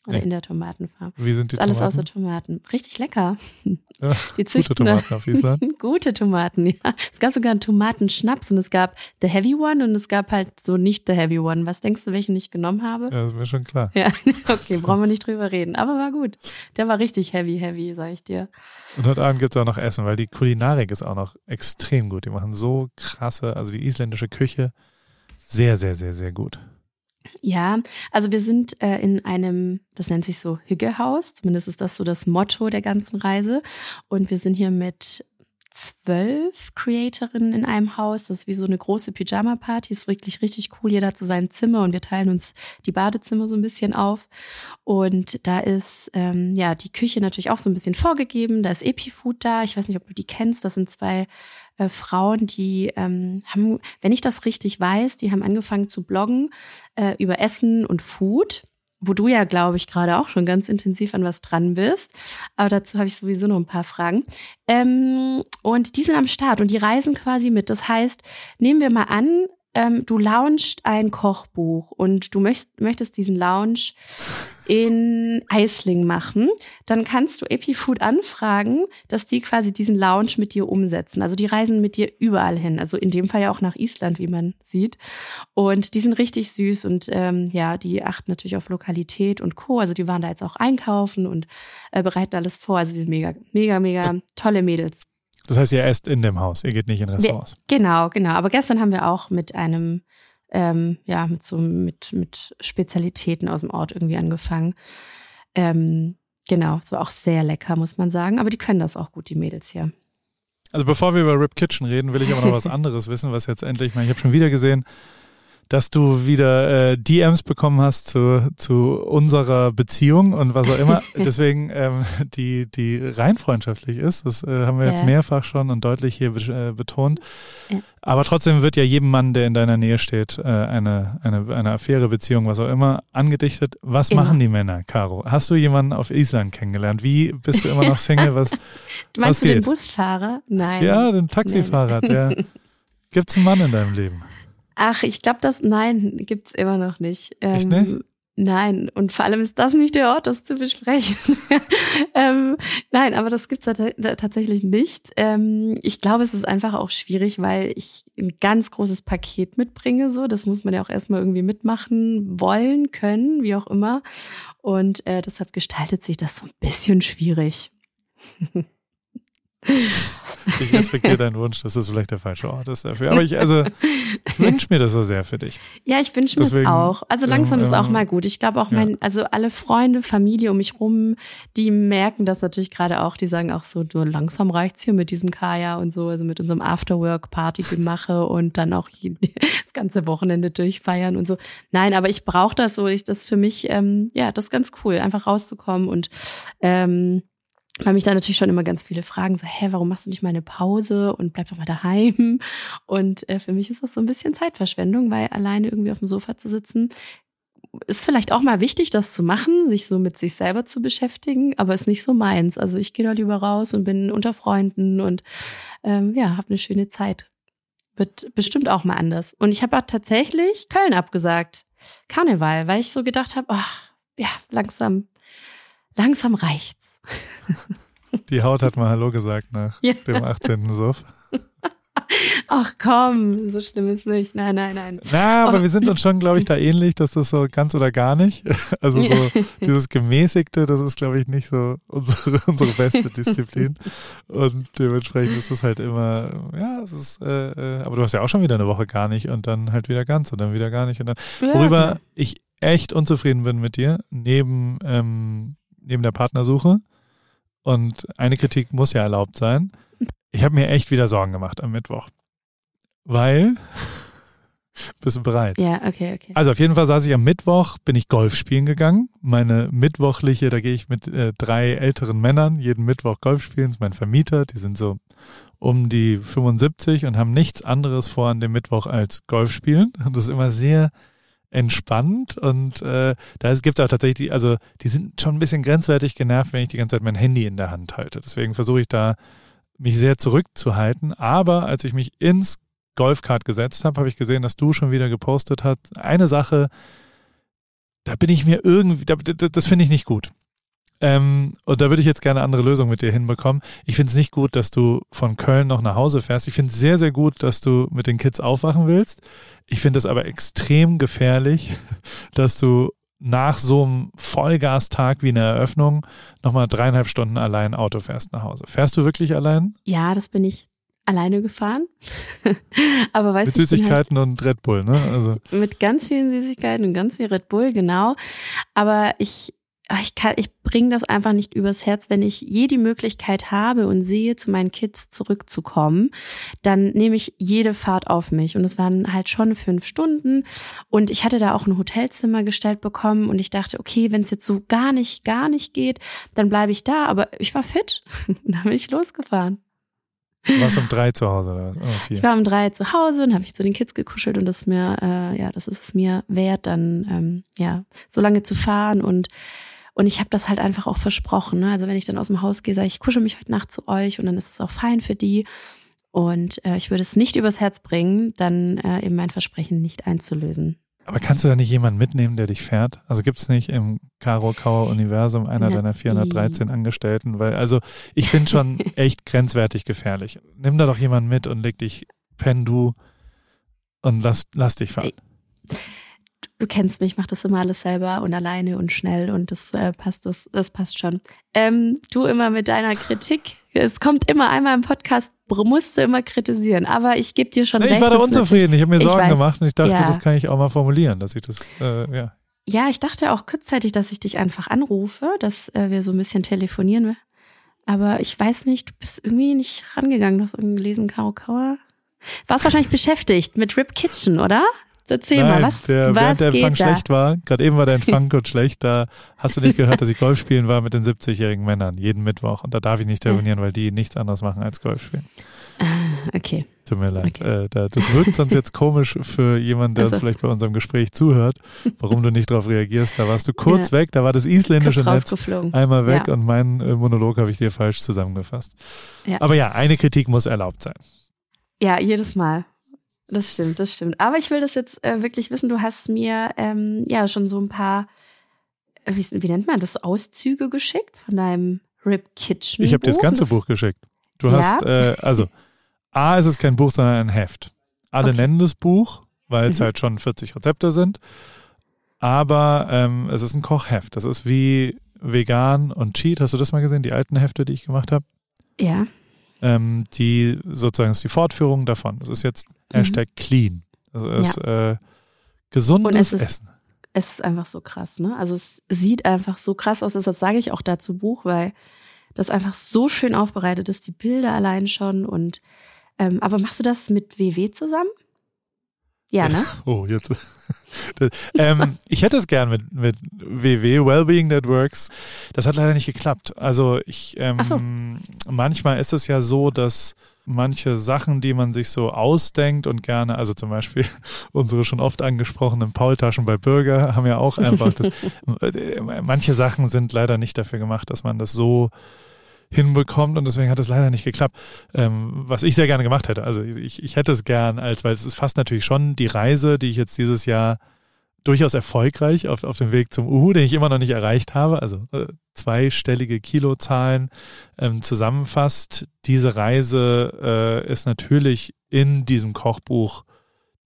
Oder in der Tomatenfarm. Wie sind die Ist alles Tomaten? außer Tomaten. Richtig lecker. Ja, Die gute Tomaten auf Island. Gute Tomaten, ja. Es gab sogar einen Tomatenschnaps und es gab The Heavy One und es gab halt so nicht The Heavy One. Was denkst du, welchen ich genommen habe? Ja, ist mir schon klar. Ja, okay, brauchen wir nicht drüber reden. Aber war gut. Der war richtig heavy, heavy, sag ich dir. Und heute Abend gibt's auch noch Essen, weil die Kulinarik ist auch noch extrem gut. Die machen so krasse, also die isländische Küche, sehr, sehr, sehr, sehr gut. Ja, also wir sind äh, in einem, das nennt sich so Hüggehaus, zumindest ist das so das Motto der ganzen Reise. Und wir sind hier mit zwölf Creatorinnen in einem Haus. Das ist wie so eine große Pyjama-Party. Ist wirklich richtig cool. Jeder hat so sein Zimmer und wir teilen uns die Badezimmer so ein bisschen auf. Und da ist ähm, ja die Küche natürlich auch so ein bisschen vorgegeben. Da ist Epifood da. Ich weiß nicht, ob du die kennst. Das sind zwei äh, Frauen, die ähm, haben, wenn ich das richtig weiß, die haben angefangen zu bloggen äh, über Essen und Food wo du ja, glaube ich, gerade auch schon ganz intensiv an was dran bist. Aber dazu habe ich sowieso noch ein paar Fragen. Ähm, und die sind am Start und die reisen quasi mit. Das heißt, nehmen wir mal an, ähm, du launchst ein Kochbuch und du möchtest, möchtest diesen Launch in Eisling machen, dann kannst du Epifood anfragen, dass die quasi diesen Launch mit dir umsetzen. Also die reisen mit dir überall hin. Also in dem Fall ja auch nach Island, wie man sieht. Und die sind richtig süß und ähm, ja, die achten natürlich auf Lokalität und Co. Also die waren da jetzt auch einkaufen und äh, bereiten alles vor. Also die sind mega, mega, mega tolle Mädels. Das heißt, ihr esst in dem Haus, ihr geht nicht in Restaurants. Genau, genau. Aber gestern haben wir auch mit einem, ähm, ja, mit so mit, mit Spezialitäten aus dem Ort irgendwie angefangen. Ähm, genau, es war auch sehr lecker, muss man sagen. Aber die können das auch gut, die Mädels hier. Also bevor wir über Rip Kitchen reden, will ich aber noch was anderes wissen, was jetzt endlich mal, ich habe schon wieder gesehen, dass du wieder äh, DMs bekommen hast zu, zu unserer Beziehung und was auch immer. Deswegen, ähm, die, die rein freundschaftlich ist, das äh, haben wir jetzt Ja. mehrfach schon und deutlich hier be äh, betont. Ja. Aber trotzdem wird ja jedem Mann, der in deiner Nähe steht, äh, eine, eine, eine Affäre, Beziehung, was auch immer, angedichtet. Was Immer. machen die Männer, Caro? Hast du jemanden auf Island kennengelernt? Wie bist du immer noch Single? Was, Du meinst Was du den geht? Busfahrer? Nein. ja, den Taxifahrer, der gibt's einen Mann in deinem Leben? Ach, ich glaube, das, nein, gibt's immer noch nicht. Ähm, Echt nicht? Nein, und vor allem ist das nicht der Ort, das zu besprechen. ähm, nein, aber das gibt's tat- tatsächlich nicht. Ähm, ich glaube, es ist einfach auch schwierig, weil ich ein ganz großes Paket mitbringe. So, das muss man ja auch erstmal irgendwie mitmachen wollen, können, wie auch immer. Und äh, deshalb gestaltet sich das so ein bisschen schwierig. Ich respektiere deinen Wunsch, dass das vielleicht der falsche Ort ist dafür. Aber ich, also, ich wünsche mir das so sehr für dich. Ja, ich wünsche mir Deswegen, auch. Also langsam ähm, ist auch mal gut. Ich glaube auch ja. mein, also alle Freunde, Familie um mich rum, die merken das natürlich gerade auch. Die sagen auch so, du langsam reicht's hier mit diesem Kaya und so, also mit unserem Afterwork-Party-Gemache und dann auch das ganze Wochenende durchfeiern und so. Nein, aber ich brauche das so. Ich, das ist für mich, ähm, ja, das ist ganz cool, einfach rauszukommen und ähm, weil mich da natürlich schon immer ganz viele fragen, so, hä, warum machst du nicht mal eine Pause und bleib doch mal daheim? Und äh, für mich ist das so ein bisschen Zeitverschwendung, weil alleine irgendwie auf dem Sofa zu sitzen, ist vielleicht auch mal wichtig, das zu machen, sich so mit sich selber zu beschäftigen, aber ist nicht so meins. Also ich gehe da lieber raus und bin unter Freunden und ähm, ja, habe eine schöne Zeit. Wird bestimmt auch mal anders. Und ich habe auch tatsächlich Köln abgesagt. Karneval, weil ich so gedacht habe, ach, ja, langsam, langsam reicht's. Die Haut hat mal Hallo gesagt nach Ja. dem 18. Suff. Ach komm, so schlimm ist nicht. Nein, nein, nein. Na, aber Oh. wir sind uns schon, glaube ich, da ähnlich, dass das so ganz oder gar nicht. Also so dieses Gemäßigte, das ist, glaube ich, nicht so unsere, unsere beste Disziplin. Und dementsprechend ist es halt immer, ja, es ist, äh, äh, aber du hast ja auch schon wieder eine Woche gar nicht und dann halt wieder ganz und dann wieder gar nicht. Und dann, worüber ich echt unzufrieden bin mit dir, neben, ähm, neben der Partnersuche. Und eine Kritik muss ja erlaubt sein. Ich habe mir echt wieder Sorgen gemacht am Mittwoch. Weil, bist du bereit? Ja, okay, okay. Also auf jeden Fall saß ich am Mittwoch, bin ich Golf spielen gegangen. Meine mittwochliche, da gehe ich mit äh, drei älteren Männern jeden Mittwoch Golf spielen. Das ist mein Vermieter, die sind so um die 75 und haben nichts anderes vor an dem Mittwoch als Golf spielen. Und das ist immer sehr entspannt und äh, da es gibt auch tatsächlich, also die sind schon ein bisschen grenzwertig genervt, wenn ich die ganze Zeit mein Handy in der Hand halte. Deswegen versuche ich da mich sehr zurückzuhalten. Aber als ich mich ins Golfkart gesetzt habe, habe ich gesehen, dass du schon wieder gepostet hast. Eine Sache, da bin ich mir irgendwie, das finde ich nicht gut. Ähm, und da würde ich jetzt gerne eine andere Lösung mit dir hinbekommen. Ich finde es nicht gut, dass du von Köln noch nach Hause fährst. Ich finde es sehr, sehr gut, dass du mit den Kids aufwachen willst. Ich finde es aber extrem gefährlich, dass du nach so einem Vollgastag wie eine Eröffnung nochmal dreieinhalb Stunden allein Auto fährst nach Hause. Fährst du wirklich allein? Ja, das bin ich alleine gefahren. aber weißt mit du, halt Süßigkeiten halt und Red Bull, ne? Also mit ganz vielen Süßigkeiten und ganz viel Red Bull, genau. Aber ich ich kann, ich bringe das einfach nicht übers Herz, wenn ich je die Möglichkeit habe und sehe, zu meinen Kids zurückzukommen, dann nehme ich jede Fahrt auf mich. Und es waren halt schon fünf Stunden. Und ich hatte da auch ein Hotelzimmer gestellt bekommen und ich dachte, okay, wenn es jetzt so gar nicht, gar nicht geht, dann bleibe ich da. Aber ich war fit. dann bin ich losgefahren. Du warst um drei zu Hause oder was? Oh, ich war um drei zu Hause und habe ich zu den Kids gekuschelt und das ist mir, äh, ja, das ist es mir wert, dann ähm, ja so lange zu fahren und und ich habe das halt einfach auch versprochen. Ne? Also wenn ich dann aus dem Haus gehe, sage ich, kuschel mich heute Nacht zu euch und dann ist es auch fein für die. Und äh, ich würde es nicht übers Herz bringen, dann äh, eben mein Versprechen nicht einzulösen. Aber kannst du da nicht jemanden mitnehmen, der dich fährt? Also gibt es nicht im Karo Kauer Universum einer Na, deiner 413 Angestellten? Weil, also ich finde schon echt grenzwertig gefährlich. Nimm da doch jemanden mit und leg dich, penn du und lass, lass dich fahren du kennst mich, mach das immer alles selber und alleine und schnell und das äh, passt, das, das passt schon. Ähm, du immer mit deiner Kritik. Es kommt immer einmal im Podcast, musst du immer kritisieren, aber ich gebe dir schon nee, recht. Ich war da unzufrieden, ich habe mir Sorgen gemacht und ich dachte, ja. das kann ich auch mal formulieren, dass ich das, äh, ja. Ja, ich dachte auch kurzzeitig, dass ich dich einfach anrufe, dass äh, wir so ein bisschen telefonieren. Aber ich weiß nicht, du bist irgendwie nicht rangegangen. Du hast irgendwie gelesen, Karo Kauer. Warst wahrscheinlich beschäftigt mit Rip Kitchen, oder? Erzähl Nein, mal, was, der, was während der Empfang schlecht war, gerade eben war der Empfang kurz schlecht, da hast du nicht gehört, dass ich Golf spielen war mit den 70-jährigen Männern, jeden Mittwoch. Und da darf ich nicht telefonieren, weil die nichts anderes machen als Golf spielen. Ah, okay. Tut mir leid. Okay. Äh, das wirkt sonst jetzt komisch für jemanden, der also. uns vielleicht bei unserem Gespräch zuhört, warum du nicht darauf reagierst. Da warst du kurz ja. weg, da war das isländische Netz einmal weg ja. und meinen äh, Monolog habe ich dir falsch zusammengefasst. Ja. Aber ja, eine Kritik muss erlaubt sein. Ja, jedes Mal. Das stimmt, das stimmt. Aber ich will das jetzt äh, wirklich wissen. Du hast mir ähm, ja schon so ein paar, äh, wie, wie nennt man das, Auszüge geschickt von deinem Rip Kitchen. Ich habe dir das ganze Buch geschickt. Du ja? hast, äh, also, A ist es kein Buch, sondern ein Heft. Alle okay. nennen das Buch, weil es mhm. halt schon 40 Rezepte sind. Aber ähm, es ist ein Kochheft. Das ist wie vegan und Cheat. Hast du das mal gesehen, die alten Hefte, die ich gemacht habe? Ja ähm, die sozusagen ist die Fortführung davon. Das ist jetzt mhm. Hashtag clean. Das ist ja. äh, gesundes es ist, Essen. Es ist einfach so krass, ne? Also es sieht einfach so krass aus, deshalb sage ich auch dazu Buch, weil das einfach so schön aufbereitet ist, die Bilder allein schon und ähm, aber machst du das mit WW zusammen? Ja, ne? Oh, jetzt. ähm, ich hätte es gern mit, mit WW, Wellbeing Networks. Das hat leider nicht geklappt. Also ich, ähm, so. manchmal ist es ja so, dass manche Sachen, die man sich so ausdenkt und gerne, also zum Beispiel unsere schon oft angesprochenen Paultaschen bei Bürger haben ja auch einfach das, äh, manche Sachen sind leider nicht dafür gemacht, dass man das so hinbekommt und deswegen hat es leider nicht geklappt. Ähm, was ich sehr gerne gemacht hätte. Also ich, ich hätte es gern, als weil es ist fast natürlich schon die Reise, die ich jetzt dieses Jahr durchaus erfolgreich auf, auf dem Weg zum Uhu, den ich immer noch nicht erreicht habe, also äh, zweistellige Kilozahlen ähm, zusammenfasst. Diese Reise äh, ist natürlich in diesem Kochbuch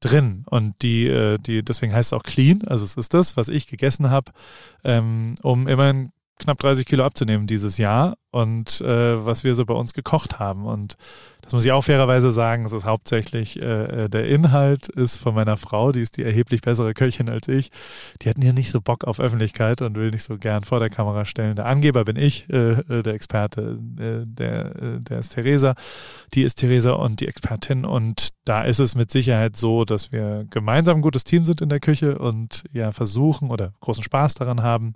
drin und die, äh, die, deswegen heißt es auch clean, also es ist das, was ich gegessen habe, ähm, um immerhin knapp 30 Kilo abzunehmen dieses Jahr und äh, was wir so bei uns gekocht haben. Und das muss ich auch fairerweise sagen, es ist hauptsächlich äh, äh, der Inhalt ist von meiner Frau, die ist die erheblich bessere Köchin als ich. Die hat hier nicht so Bock auf Öffentlichkeit und will nicht so gern vor der Kamera stellen. Der Angeber bin ich, äh, äh der Experte, äh, der, der ist Theresa. Die ist Theresa und die Expertin. Und da ist es mit Sicherheit so, dass wir gemeinsam ein gutes Team sind in der Küche und ja versuchen oder großen Spaß daran haben,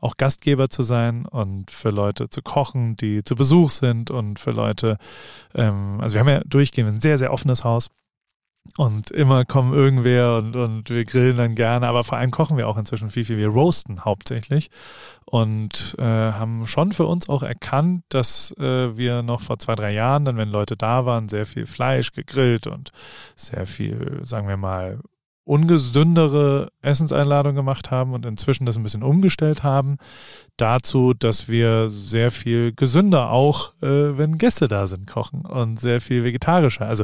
auch Gastgeber zu sein und für Leute zu kochen, die zu Besuch sind und für Leute, ähm, also wir haben ja durchgehend ein sehr, sehr offenes Haus. Und immer kommen irgendwer und, und wir grillen dann gerne, aber vor allem kochen wir auch inzwischen viel, viel. Wir roasten hauptsächlich und äh, haben schon für uns auch erkannt, dass äh, wir noch vor zwei, drei Jahren, dann wenn Leute da waren, sehr viel Fleisch gegrillt und sehr viel, sagen wir mal, ungesündere Essenseinladungen gemacht haben und inzwischen das ein bisschen umgestellt haben, dazu, dass wir sehr viel gesünder auch, äh, wenn Gäste da sind, kochen und sehr viel vegetarischer. Also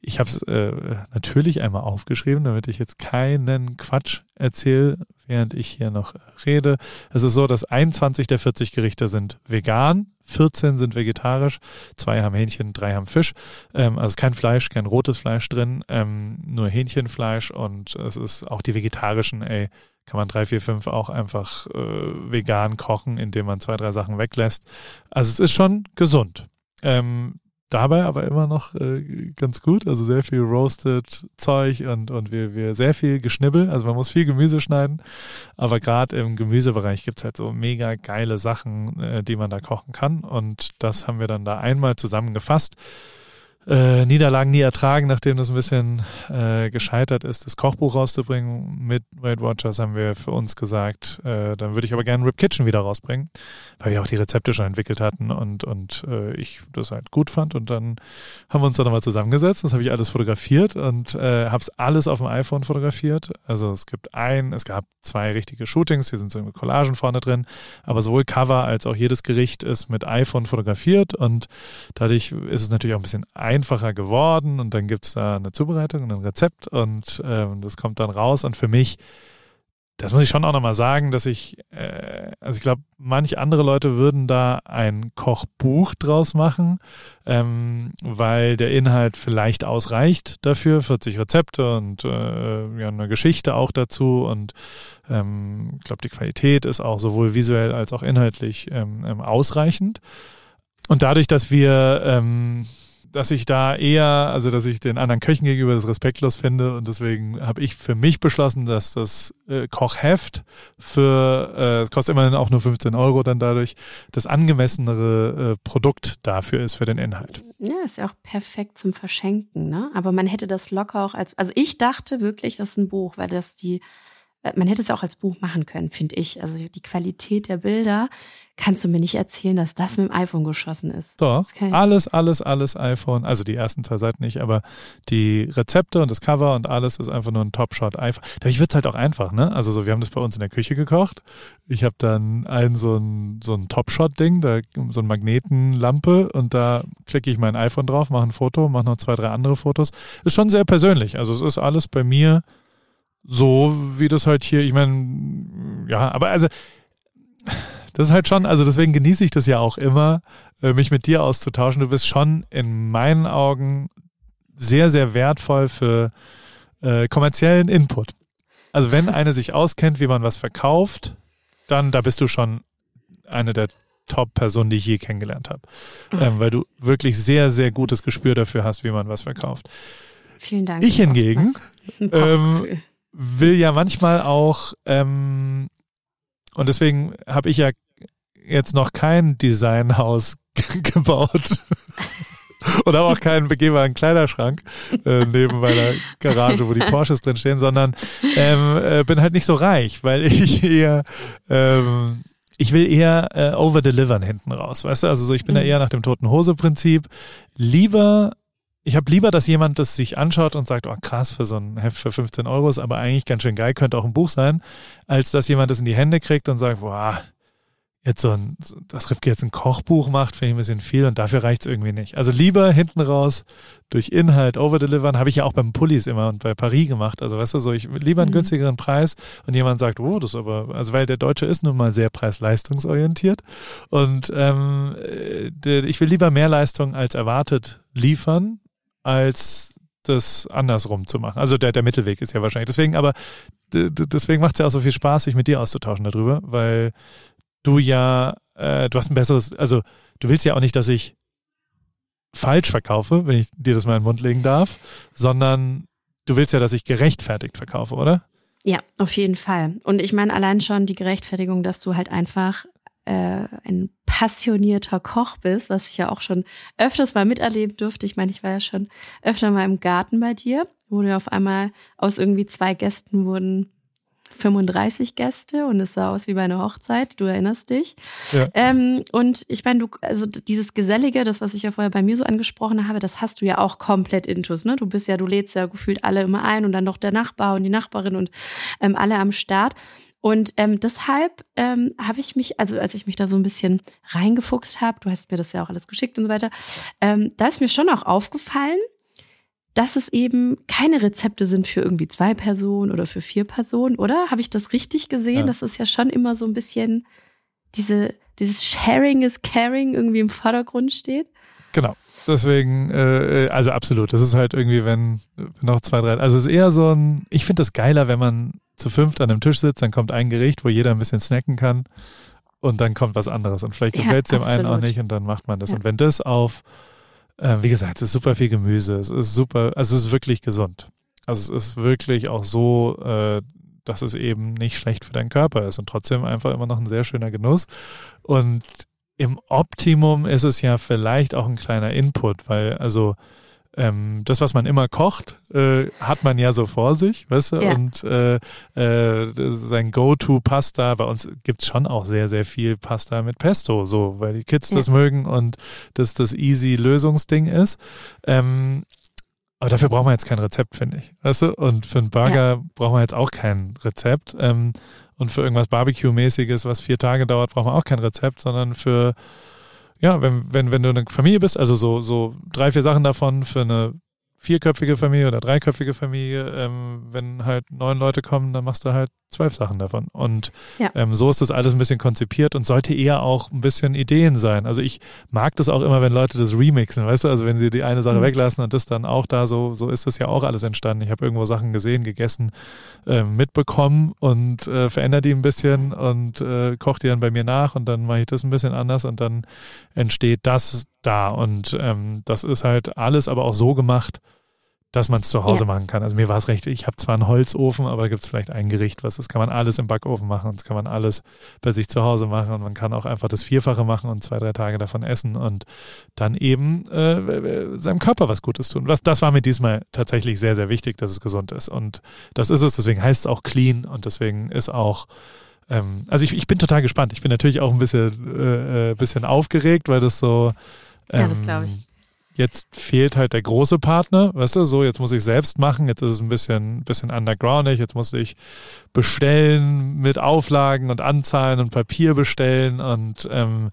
ich habe es äh, natürlich einmal aufgeschrieben, damit ich jetzt keinen Quatsch erzähle, während ich hier noch rede. Es ist so, dass 21 der 40 Gerichte sind vegan, 14 sind vegetarisch, zwei haben Hähnchen, drei haben Fisch. Ähm, also kein Fleisch, kein rotes Fleisch drin, ähm, nur Hähnchenfleisch und es ist auch die vegetarischen, ey, kann man drei, vier, fünf auch einfach äh, vegan kochen, indem man zwei, drei Sachen weglässt. Also es ist schon gesund. Ähm, dabei aber immer noch äh, ganz gut. Also sehr viel roasted Zeug und, und wir, wir sehr viel Geschnibbel. Also man muss viel Gemüse schneiden. Aber gerade im Gemüsebereich gibt's halt so mega geile Sachen, äh, die man da kochen kann. Und das haben wir dann da einmal zusammengefasst äh, Niederlagen nie ertragen, nachdem das ein bisschen äh, gescheitert ist, das Kochbuch rauszubringen. Mit Weight Watchers haben wir für uns gesagt, äh, dann würde ich aber gerne Rip Kitchen wieder rausbringen, weil wir auch die Rezepte schon entwickelt hatten und, und äh, ich das halt gut fand. Und dann haben wir uns da nochmal zusammengesetzt. Das habe ich alles fotografiert und äh, habe es alles auf dem iPhone fotografiert. Also es gibt ein, es gab zwei richtige Shootings, die sind so Collagen vorne drin, aber sowohl Cover als auch jedes Gericht ist mit iPhone fotografiert und dadurch ist es natürlich auch ein bisschen ein einfacher geworden und dann gibt es da eine Zubereitung und ein Rezept und ähm, das kommt dann raus. Und für mich, das muss ich schon auch nochmal sagen, dass ich, äh, also ich glaube, manche andere Leute würden da ein Kochbuch draus machen, ähm, weil der Inhalt vielleicht ausreicht dafür, 40 Rezepte und äh, ja, eine Geschichte auch dazu und ähm, ich glaube, die Qualität ist auch sowohl visuell als auch inhaltlich ähm, ähm ausreichend. Und dadurch, dass wir ähm, dass ich da eher, also dass ich den anderen Köchen gegenüber das respektlos finde und deswegen habe ich für mich beschlossen, dass das äh, Kochheft für, äh, kostet immerhin auch nur 15 Euro dann dadurch, das angemessenere äh, Produkt dafür ist für den Inhalt. Ja, ist ja auch perfekt zum Verschenken, ne? Aber man hätte das locker auch als, also ich dachte wirklich, das ist ein Buch, weil das die man hätte es auch als Buch machen können, finde ich. Also die Qualität der Bilder kannst du mir nicht erzählen, dass das mit dem iPhone geschossen ist. Doch, alles, alles, alles iPhone. Also die ersten zwei Seiten nicht, aber die Rezepte und das Cover und alles ist einfach nur ein Top-Shot iPhone. Dadurch wird es halt auch einfach, ne? Also so, wir haben das bei uns in der Küche gekocht. Ich habe dann ein so ein, so ein Top-Shot-Ding, da so ein Magnetenlampe und da klicke ich mein iPhone drauf, mache ein Foto, mache noch zwei, drei andere Fotos. Ist schon sehr persönlich. Also es ist alles bei mir so wie das halt hier, ich meine, ja, aber also das ist halt schon, also deswegen genieße ich das ja auch immer, äh, mich mit dir auszutauschen. Du bist schon in meinen Augen sehr, sehr wertvoll für äh, kommerziellen Input. Also wenn eine sich auskennt, wie man was verkauft, dann da bist du schon eine der Top-Personen, die ich je kennengelernt habe. Ähm, weil du wirklich sehr, sehr gutes Gespür dafür hast, wie man was verkauft. Vielen Dank. Ich hingegen ähm, will ja manchmal auch, ähm, und deswegen habe ich ja jetzt noch kein Designhaus gebaut. Oder auch keinen begehbaren Kleiderschrank äh, neben meiner Garage, wo die Porsches drin stehen, sondern ähm, äh, bin halt nicht so reich, weil ich eher ähm, ich will eher äh, overdelivern hinten raus, weißt du? Also so, ich bin mhm. da eher nach dem toten Hose Prinzip. Lieber ich habe lieber, dass jemand das sich anschaut und sagt, oh krass, für so ein Heft für 15 Euro ist aber eigentlich ganz schön geil, könnte auch ein Buch sein, als dass jemand das in die Hände kriegt und sagt, boah, jetzt so ein, dass Ripke jetzt ein Kochbuch macht, finde ich ein bisschen viel und dafür reicht's irgendwie nicht. Also lieber hinten raus durch Inhalt overdelivern, habe ich ja auch beim Pullis immer und bei Paris gemacht. Also weißt du, so ich lieber einen mhm. günstigeren Preis und jemand sagt, oh, das ist aber, also weil der Deutsche ist nun mal sehr preis-leistungsorientiert und ähm, äh, ich will lieber mehr Leistung als erwartet liefern als das andersrum zu machen. Also der, der Mittelweg ist ja wahrscheinlich. Deswegen, aber deswegen macht es ja auch so viel Spaß, sich mit dir auszutauschen darüber, weil du ja, äh, du hast ein besseres, also du willst ja auch nicht, dass ich falsch verkaufe, wenn ich dir das mal in den Mund legen darf, sondern du willst ja, dass ich gerechtfertigt verkaufe, oder? Ja, auf jeden Fall. Und ich meine allein schon die Gerechtfertigung, dass du halt einfach äh, ein passionierter Koch bist, was ich ja auch schon öfters mal miterleben durfte. Ich meine, ich war ja schon öfter mal im Garten bei dir, wo du auf einmal aus irgendwie zwei Gästen wurden 35 Gäste und es sah aus wie bei einer Hochzeit, du erinnerst dich. Ja. Ähm, und ich meine, du, also dieses Gesellige, das, was ich ja vorher bei mir so angesprochen habe, das hast du ja auch komplett intus, ne? Du bist ja, du lädst ja gefühlt alle immer ein und dann noch der Nachbar und die Nachbarin und ähm, alle am Start. Und ähm, deshalb ähm, habe ich mich, also als ich mich da so ein bisschen reingefuchst habe, du hast mir das ja auch alles geschickt und so weiter, ähm, da ist mir schon auch aufgefallen, dass es eben keine Rezepte sind für irgendwie zwei Personen oder für vier Personen, oder? Habe ich das richtig gesehen? Ja. Das ist ja schon immer so ein bisschen diese, dieses Sharing is Caring irgendwie im Vordergrund steht. Genau. Deswegen, äh, also absolut. Das ist halt irgendwie, wenn, wenn noch zwei, drei. Also es ist eher so ein, ich finde das geiler, wenn man zu fünft an einem Tisch sitzt, dann kommt ein Gericht, wo jeder ein bisschen snacken kann und dann kommt was anderes. Und vielleicht gefällt es dem einen auch nicht und dann macht man das. Ja. Und wenn das auf äh, wie gesagt, es ist super viel Gemüse. Es ist super, also es ist wirklich gesund. Also es ist wirklich auch so, äh, dass es eben nicht schlecht für deinen Körper ist und trotzdem einfach immer noch ein sehr schöner Genuss. Und im Optimum ist es ja vielleicht auch ein kleiner Input, weil also ähm, das, was man immer kocht, äh, hat man ja so vor sich, weißt du? Ja. Und äh, äh, sein Go-To-Pasta, bei uns gibt's schon auch sehr, sehr viel Pasta mit Pesto, so, weil die Kids ja. das mögen und das das easy Lösungsding ist. Ähm, aber dafür brauchen wir jetzt kein Rezept, finde ich. Weißt du? Und für einen Burger ja. brauchen wir jetzt auch kein Rezept. Ähm, und für irgendwas Barbecue-mäßiges, was vier Tage dauert, brauchen wir auch kein Rezept, sondern für ja, wenn, wenn, wenn du eine Familie bist, also so, so drei, vier Sachen davon für eine vierköpfige Familie oder dreiköpfige Familie, ähm, wenn halt neun Leute kommen, dann machst du halt zwölf Sachen davon. Und ja. ähm, so ist das alles ein bisschen konzipiert und sollte eher auch ein bisschen Ideen sein. Also ich mag das auch immer, wenn Leute das remixen, weißt du, also wenn sie die eine Sache mhm. weglassen und das dann auch da so, so ist das ja auch alles entstanden. Ich habe irgendwo Sachen gesehen, gegessen, äh, mitbekommen und äh, verändere die ein bisschen und äh, koche die dann bei mir nach und dann mache ich das ein bisschen anders und dann entsteht das da. Und ähm, das ist halt alles aber auch so gemacht, dass man es zu Hause ja. machen kann. Also mir war es recht, ich habe zwar einen Holzofen, aber gibt es vielleicht ein Gericht, was das kann man alles im Backofen machen und das kann man alles bei sich zu Hause machen und man kann auch einfach das Vierfache machen und zwei, drei Tage davon essen und dann eben äh, seinem Körper was Gutes tun. Was, das war mir diesmal tatsächlich sehr, sehr wichtig, dass es gesund ist und das ist es, deswegen heißt es auch clean und deswegen ist auch ähm, also ich, ich bin total gespannt. Ich bin natürlich auch ein bisschen, äh, äh bisschen aufgeregt, weil das so ähm, ja, das glaube ich Jetzt fehlt halt der große Partner, weißt du, so, jetzt muss ich selbst machen, jetzt ist es ein bisschen, bisschen undergroundig, jetzt muss ich bestellen mit Auflagen und Anzahlen und Papier bestellen und ähm,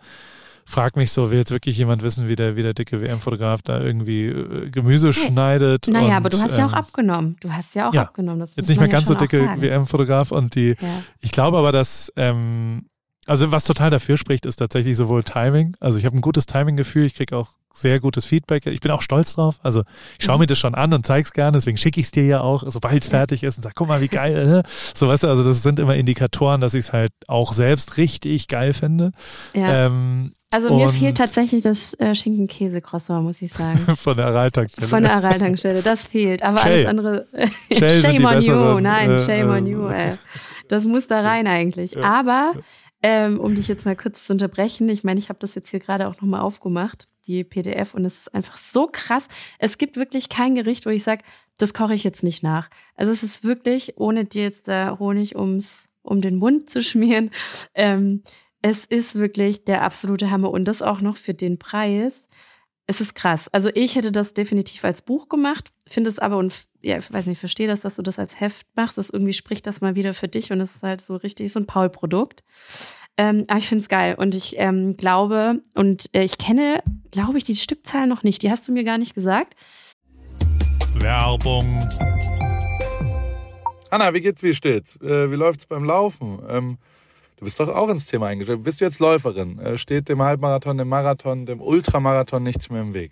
frag mich so, will jetzt wirklich jemand wissen, wie der, wie der dicke WM-Fotograf da irgendwie äh, Gemüse hey. schneidet? Naja, und, aber du hast ja auch ähm, abgenommen. Du hast ja auch ja, abgenommen. Das jetzt nicht mehr ganz so dicke WM-Fotograf und die, ja. ich glaube aber, dass ähm, also was total dafür spricht, ist tatsächlich sowohl Timing. Also ich habe ein gutes Timing-Gefühl, ich kriege auch sehr gutes Feedback. Ich bin auch stolz drauf. Also ich schaue mhm. mir das schon an und zeig's gerne, deswegen schicke ich es dir ja auch, sobald es fertig ist und sag, guck mal, wie geil. Äh? So weißt du, also das sind immer Indikatoren, dass ich es halt auch selbst richtig geil finde. Ja. Ähm, also mir fehlt tatsächlich das äh, Schinken-Käse-Croissant, muss ich sagen. Von der Araltankstelle. Von der Araltankstelle, das fehlt. Aber Shay. alles andere. shame on you. Nein, äh, shame on you. Ey. Das muss da rein eigentlich. Aber ähm, um dich jetzt mal kurz zu unterbrechen, ich meine, ich habe das jetzt hier gerade auch nochmal aufgemacht, die PDF, und es ist einfach so krass. Es gibt wirklich kein Gericht, wo ich sage, das koche ich jetzt nicht nach. Also es ist wirklich, ohne dir jetzt da Honig ums, um den Mund zu schmieren, ähm, es ist wirklich der absolute Hammer. Und das auch noch für den Preis es ist krass. Also ich hätte das definitiv als Buch gemacht, finde es aber und ja, ich weiß nicht, verstehe das, dass du das als Heft machst. Das irgendwie spricht das mal wieder für dich und es ist halt so richtig so ein Paul-Produkt. Ähm, aber ich finde es geil und ich ähm, glaube und äh, ich kenne, glaube ich, die Stückzahl noch nicht. Die hast du mir gar nicht gesagt. Werbung. Anna, wie geht's, wie steht's? Äh, wie läuft's beim Laufen? Ähm Du bist doch auch ins Thema eingestellt. Bist du jetzt Läuferin? Äh, steht dem Halbmarathon, dem Marathon, dem Ultramarathon nichts mehr im Weg?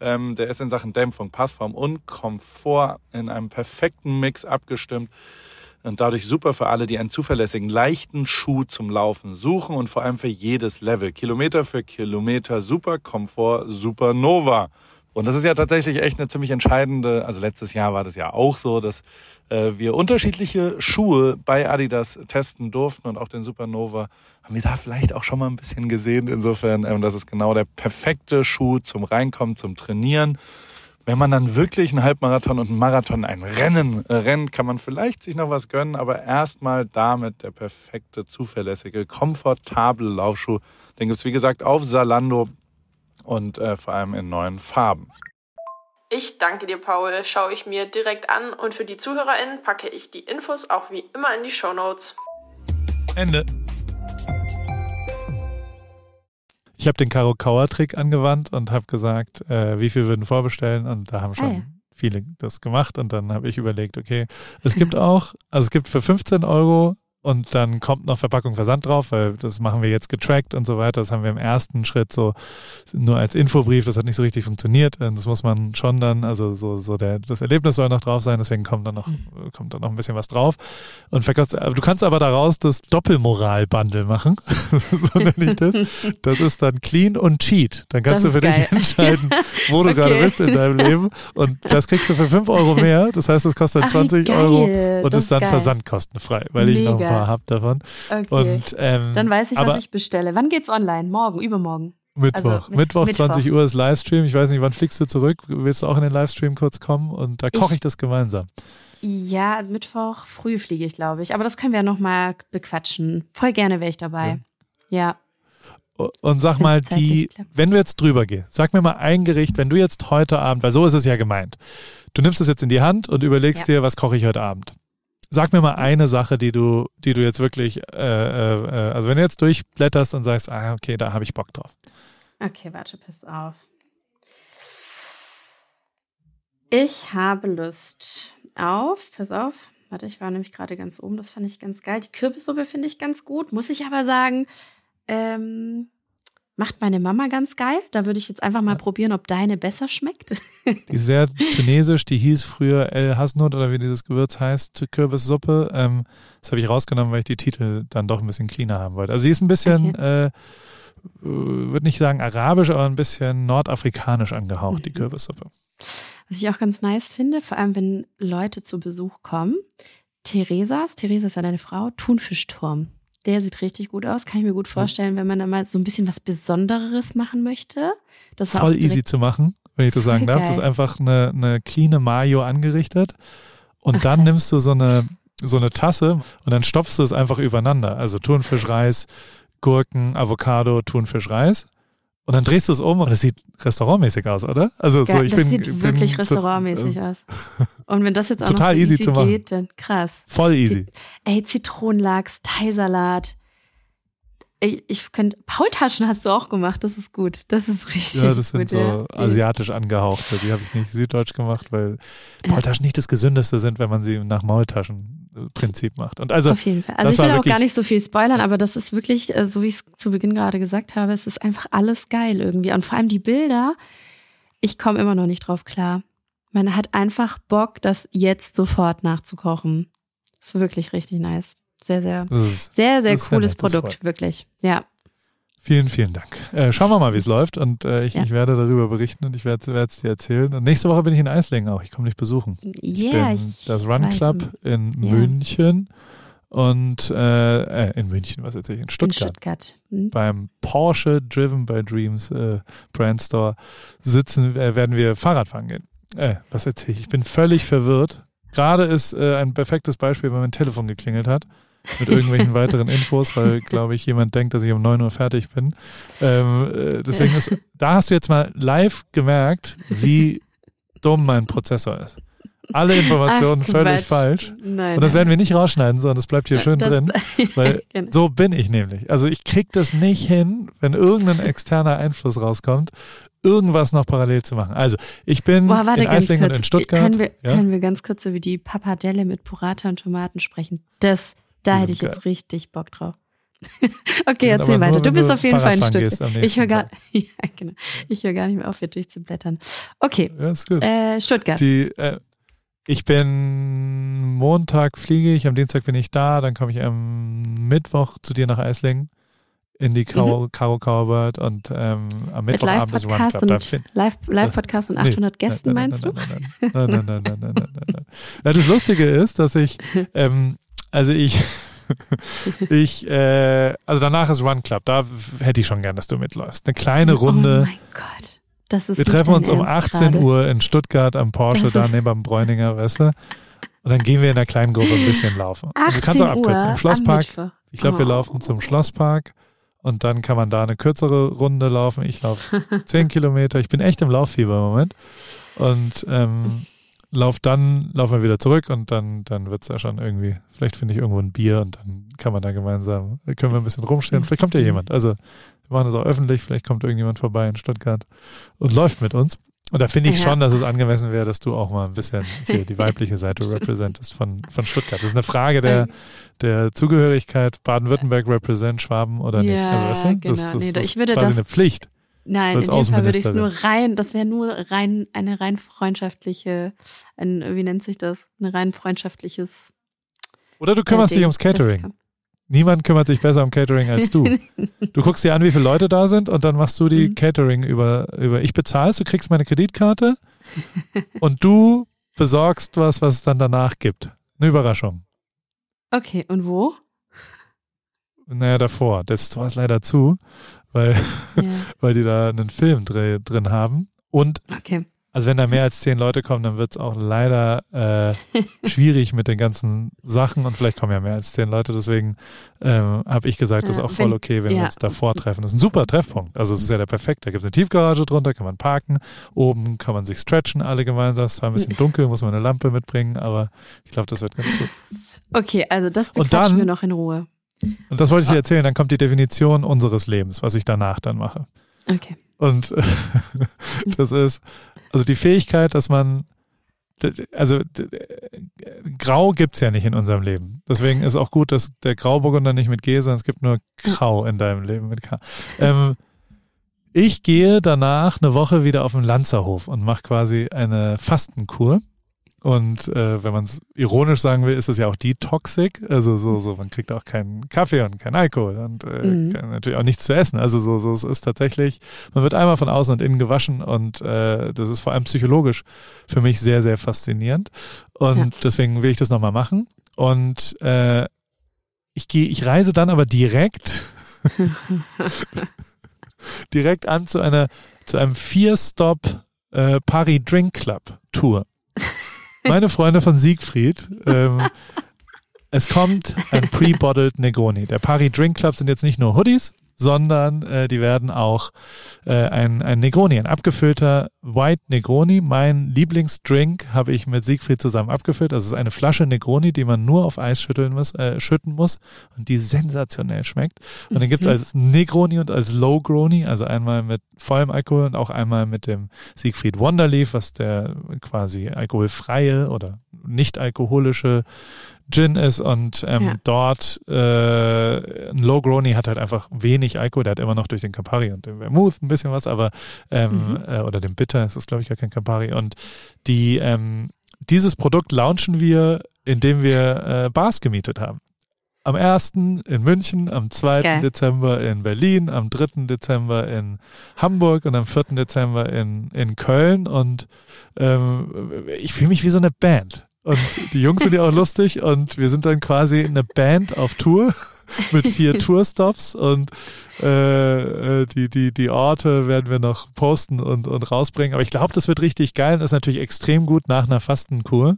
Ähm, der ist in Sachen Dämpfung, Passform und Komfort in einem perfekten Mix abgestimmt und dadurch super für alle, die einen zuverlässigen, leichten Schuh zum Laufen suchen und vor allem für jedes Level. Kilometer für Kilometer, super Komfort, Supernova. Und das ist ja tatsächlich echt eine ziemlich entscheidende, also letztes Jahr war das ja auch so, dass äh, wir unterschiedliche Schuhe bei Adidas testen durften und auch den Supernova haben wir da vielleicht auch schon mal ein bisschen gesehen. Insofern, ähm, das ist genau der perfekte Schuh zum Reinkommen, zum Trainieren. Wenn man dann wirklich einen Halbmarathon und einen Marathon, ein Rennen äh, rennt, kann man vielleicht sich noch was gönnen, aber erstmal damit der perfekte, zuverlässige, komfortable Laufschuh. Den gibt's wie gesagt auf Salando und äh, vor allem in neuen Farben. Ich danke dir, Paul. Schaue ich mir direkt an und für die ZuhörerInnen packe ich die Infos auch wie immer in die Show Notes. Ende. Ich habe den Karo Kauer Trick angewandt und habe gesagt, äh, wie viel würden vorbestellen und da haben schon ah, ja. viele das gemacht und dann habe ich überlegt, okay, es gibt auch, also es gibt für 15 Euro und dann kommt noch Verpackung Versand drauf, weil das machen wir jetzt getrackt und so weiter. Das haben wir im ersten Schritt so nur als Infobrief, das hat nicht so richtig funktioniert. Das muss man schon dann, also so, so der, das Erlebnis soll noch drauf sein, deswegen kommt dann noch, mhm. kommt dann noch ein bisschen was drauf. Und verkaufst, du kannst aber daraus das Doppelmoral-Bundle machen. so nenne ich das. Das ist dann clean und cheat. Dann kannst du für geil. dich entscheiden, wo du okay. gerade bist in deinem Leben. Und das kriegst du für 5 Euro mehr. Das heißt, es kostet Ach, 20 Euro und das ist dann geil. versandkostenfrei, weil Mega. ich noch paar habe davon. Okay. Und, ähm, Dann weiß ich, was ich bestelle. Wann geht's online? Morgen, übermorgen? Mittwoch. Also, mit, Mittwoch, Mittwoch, 20 Uhr ist Livestream. Ich weiß nicht, wann fliegst du zurück? Willst du auch in den Livestream kurz kommen? Und da koche ich, ich das gemeinsam. Ja, Mittwoch früh fliege ich, glaube ich. Aber das können wir ja nochmal bequatschen. Voll gerne wäre ich dabei. Ja. ja. Und sag mal, die, wenn du jetzt drüber gehst, sag mir mal ein Gericht, wenn du jetzt heute Abend, weil so ist es ja gemeint, du nimmst es jetzt in die Hand und überlegst ja. dir, was koche ich heute Abend. Sag mir mal eine Sache, die du, die du jetzt wirklich, äh, äh, also wenn du jetzt durchblätterst und sagst, ah, okay, da habe ich Bock drauf. Okay, warte, pass auf. Ich habe Lust auf, pass auf, warte, ich war nämlich gerade ganz oben, das fand ich ganz geil. Die Kürbissuppe finde ich ganz gut, muss ich aber sagen, ähm, Macht meine Mama ganz geil. Da würde ich jetzt einfach mal ja. probieren, ob deine besser schmeckt. Die ist sehr tunesisch, die hieß früher El Hasnut oder wie dieses Gewürz heißt, Kürbissuppe. Ähm, das habe ich rausgenommen, weil ich die Titel dann doch ein bisschen cleaner haben wollte. Also sie ist ein bisschen, okay. äh, würde nicht sagen arabisch, aber ein bisschen nordafrikanisch angehaucht, mhm. die Kürbissuppe. Was ich auch ganz nice finde, vor allem wenn Leute zu Besuch kommen, Theresas, Theresa ist ja deine Frau, Thunfischturm. Der sieht richtig gut aus. Kann ich mir gut vorstellen, wenn man da mal so ein bisschen was Besonderes machen möchte. Das Voll easy zu machen, wenn ich das sagen darf. Geil. Das ist einfach eine, eine cleane Mayo angerichtet. Und Ach, dann nimmst du so eine, so eine Tasse und dann stopfst du es einfach übereinander. Also Thunfisch, Reis, Gurken, Avocado, Thunfisch, Reis. Und dann drehst du es um und es sieht restaurantmäßig aus, oder? Also ja, so, ich das bin, sieht bin, wirklich restaurantmäßig aus. Und wenn das jetzt auch total noch so easy, easy zu machen. geht, dann krass. Voll easy. Ey, Zitronenlachs, Thai-Salat. Ich, ich könnte, Paultaschen hast du auch gemacht, das ist gut. Das ist richtig. Ja, das sind gut, so ja. asiatisch angehauchte. Die habe ich nicht süddeutsch gemacht, weil Paultaschen nicht das gesündeste sind, wenn man sie nach Maultaschen Prinzip macht. Und also, Auf jeden Fall. Also ich will auch gar nicht so viel spoilern, aber das ist wirklich, äh, so wie ich es zu Beginn gerade gesagt habe, es ist einfach alles geil irgendwie. Und vor allem die Bilder, ich komme immer noch nicht drauf klar. Man hat einfach Bock, das jetzt sofort nachzukochen. Ist wirklich richtig nice. Sehr, sehr, ist, sehr, sehr cooles Produkt, wirklich. Ja. Vielen, vielen Dank. Äh, schauen wir mal, wie es läuft und äh, ich, Ja. ich werde darüber berichten und ich werde es dir erzählen. Und nächste Woche bin ich in Eislingen auch. Ich komme dich besuchen. Ich Ja, bin ich das Run. Club in Ja. München und äh, äh, in München, was erzähle ich, in in Stuttgart. Stuttgart. Hm? Beim Porsche Driven by Dreams äh, Brand Store sitzen, äh, werden wir Fahrrad fahren gehen. Äh, was erzähle ich? Ich bin völlig verwirrt. Gerade ist ein perfektes Beispiel, wenn mein Telefon geklingelt hat mit irgendwelchen weiteren Infos, weil, glaube ich, jemand denkt, dass ich um 9 Uhr fertig bin. Ähm, äh, deswegen ist, da hast du jetzt mal live gemerkt, wie dumm mein Prozessor ist. Alle Informationen Ach, völlig Quatsch. falsch. Nein. Und das nein. werden wir nicht rausschneiden, sondern das bleibt hier schön Das- drin. Weil Genau. so bin ich nämlich. Also ich krieg das nicht hin, wenn irgendein externer Einfluss rauskommt, irgendwas noch parallel zu machen. Also ich bin Boah, warte in Eislingen und in Stuttgart. Können wir, ja? können wir ganz kurz über die Pappardelle mit Burrata und Tomaten sprechen? Das, da hätte ich geil. jetzt richtig Bock drauf. okay, erzähl weiter. Du bist auf jeden Fall ein Stück. Ich höre gar, ja, genau. Hör gar nicht mehr auf, hier durchzublättern. Okay. Ja, ist gut. Äh, Stuttgart. Die, äh, ich bin Montag fliege ich, am Dienstag bin ich da, dann komme ich am Mittwoch zu dir nach Eislingen in die Karo, mhm. Karo Cowbird und ähm, am Mittwochabend ist One Club. Live-Podcast und 800 Gästen, meinst du? Nein, nein, nein, nein, nein, nein, nein, Das Lustige ist, dass ich ähm, also ich, ich, äh, also danach ist Run Club, da hätte ich schon gern, dass du mitläufst. Eine kleine Oh Runde. mein Gott. Das ist Wir treffen uns um Ernst 18 gerade. Uhr in Stuttgart am Porsche, da neben am Bräuninger, weißt du? Und dann gehen wir in einer kleinen Gruppe ein bisschen laufen. Und 18 du kannst auch abkürzen. Uhr Im Schlosspark. Ich glaube, wir Oh. laufen zum Schlosspark und dann kann man da eine kürzere Runde laufen. Ich laufe 10 Kilometer. Ich bin echt im Lauffieber im Moment. Und ähm, lauf dann, laufen wir wieder zurück und dann, dann wird's ja schon irgendwie, vielleicht finde ich irgendwo ein Bier und dann kann man da gemeinsam, können wir ein bisschen rumstehen. Vielleicht kommt ja jemand. Also wir machen das auch öffentlich, vielleicht kommt irgendjemand vorbei in Stuttgart und läuft mit uns. Und da finde ich Ja. schon, dass es angemessen wäre, dass du auch mal ein bisschen hier die weibliche Seite repräsentest von, von Stuttgart. Das ist eine Frage der, der Zugehörigkeit, Baden-Württemberg represent Schwaben oder nicht. Ja, Also weißt du, das, genau. das, Nee, das ich würde ist quasi das- eine Pflicht. Nein, in dem Fall würde ich es nur rein, das wäre nur rein, eine rein freundschaftliche, ein, wie nennt sich das? Ein rein freundschaftliches. Oder du kümmerst äh, dich Ding, ums Catering. Niemand kümmert sich besser um Catering als du. Du guckst dir an, wie viele Leute da sind und dann machst du die Mhm. Catering über, über ich bezahlst, du kriegst meine Kreditkarte und du besorgst was, was es dann danach gibt. Eine Überraschung. Okay, und wo? Naja, davor. Das Tor ist leider zu, weil, Ja. weil die da einen Film drin haben. Und Okay. also wenn da mehr als zehn Leute kommen, dann wird es auch leider äh, schwierig mit den ganzen Sachen und vielleicht kommen ja mehr als zehn Leute. Deswegen ähm, habe ich gesagt, das ist Ja, auch voll okay, wenn wir ja. uns davor treffen. Das ist ein super Treffpunkt. Also es ist ja der perfekte. Da gibt es eine Tiefgarage drunter, kann man parken. Oben kann man sich stretchen, alle gemeinsam. Es ist zwar ein bisschen dunkel, muss man eine Lampe mitbringen, aber ich glaube, das wird ganz gut. Okay, also das bequatschen dann- wir noch in Ruhe. Und das wollte ich dir erzählen. Dann kommt die Definition unseres Lebens, was ich danach dann mache. Okay. Und äh, das ist also die Fähigkeit, dass man also Grau gibt's ja nicht in unserem Leben. Deswegen ist auch gut, dass der Grauburgunder nicht mit G, sondern es gibt nur Grau in deinem Leben mit K. Ähm, ich gehe danach eine Woche wieder auf den Lanzerhof und mache quasi eine Fastenkur. Und äh, wenn man es ironisch sagen will, ist es ja auch Detoxic. Also so, so, man kriegt auch keinen Kaffee und keinen Alkohol und äh, Mhm. natürlich auch nichts zu essen. Also so, so, es ist tatsächlich, man wird einmal von außen und innen gewaschen und äh, das ist vor allem psychologisch für mich sehr, sehr faszinierend. Und Ja. deswegen will ich das nochmal machen. Und äh, ich gehe, ich reise dann aber direkt direkt an zu einer zu einem Vier-Stop äh, Paris Drink Club Tour. Meine Freunde von Siegfried. Ähm, es kommt ein Pre-Bottled Negroni. Der Paris Drink Club sind jetzt nicht nur Hoodies, sondern äh, die werden auch äh, ein, ein Negroni, ein abgefüllter White Negroni. Mein Lieblingsdrink habe ich mit Siegfried zusammen abgefüllt. Also es ist eine Flasche Negroni, die man nur auf Eis schütteln muss, äh, schütten muss und die sensationell schmeckt. Und den gibt's Mhm. als Negroni und als Low-Groni, also einmal mit vollem Alkohol und auch einmal mit dem Siegfried Wonderleaf, was der quasi alkoholfreie oder nicht alkoholische Gin ist und ähm, Ja. dort äh, ein Low Grony hat halt einfach wenig Alkohol, der hat immer noch durch den Campari und den Vermouth ein bisschen was, aber ähm, Mhm. äh, oder den Bitter, es ist glaube ich gar kein Campari und die ähm, dieses Produkt launchen wir, indem wir äh, Bars gemietet haben. am 1. in München, am 2. Geil. Dezember in Berlin, am 3. Dezember in Hamburg und am 4. Dezember in, in Köln. Und ähm, ich fühle mich wie so eine Band. Und die Jungs sind ja auch lustig und wir sind dann quasi eine Band auf Tour mit vier Tourstops und äh, äh, die, die, die Orte werden wir noch posten und, und rausbringen. Aber ich glaube, das wird richtig geil und ist natürlich extrem gut nach einer Fastenkur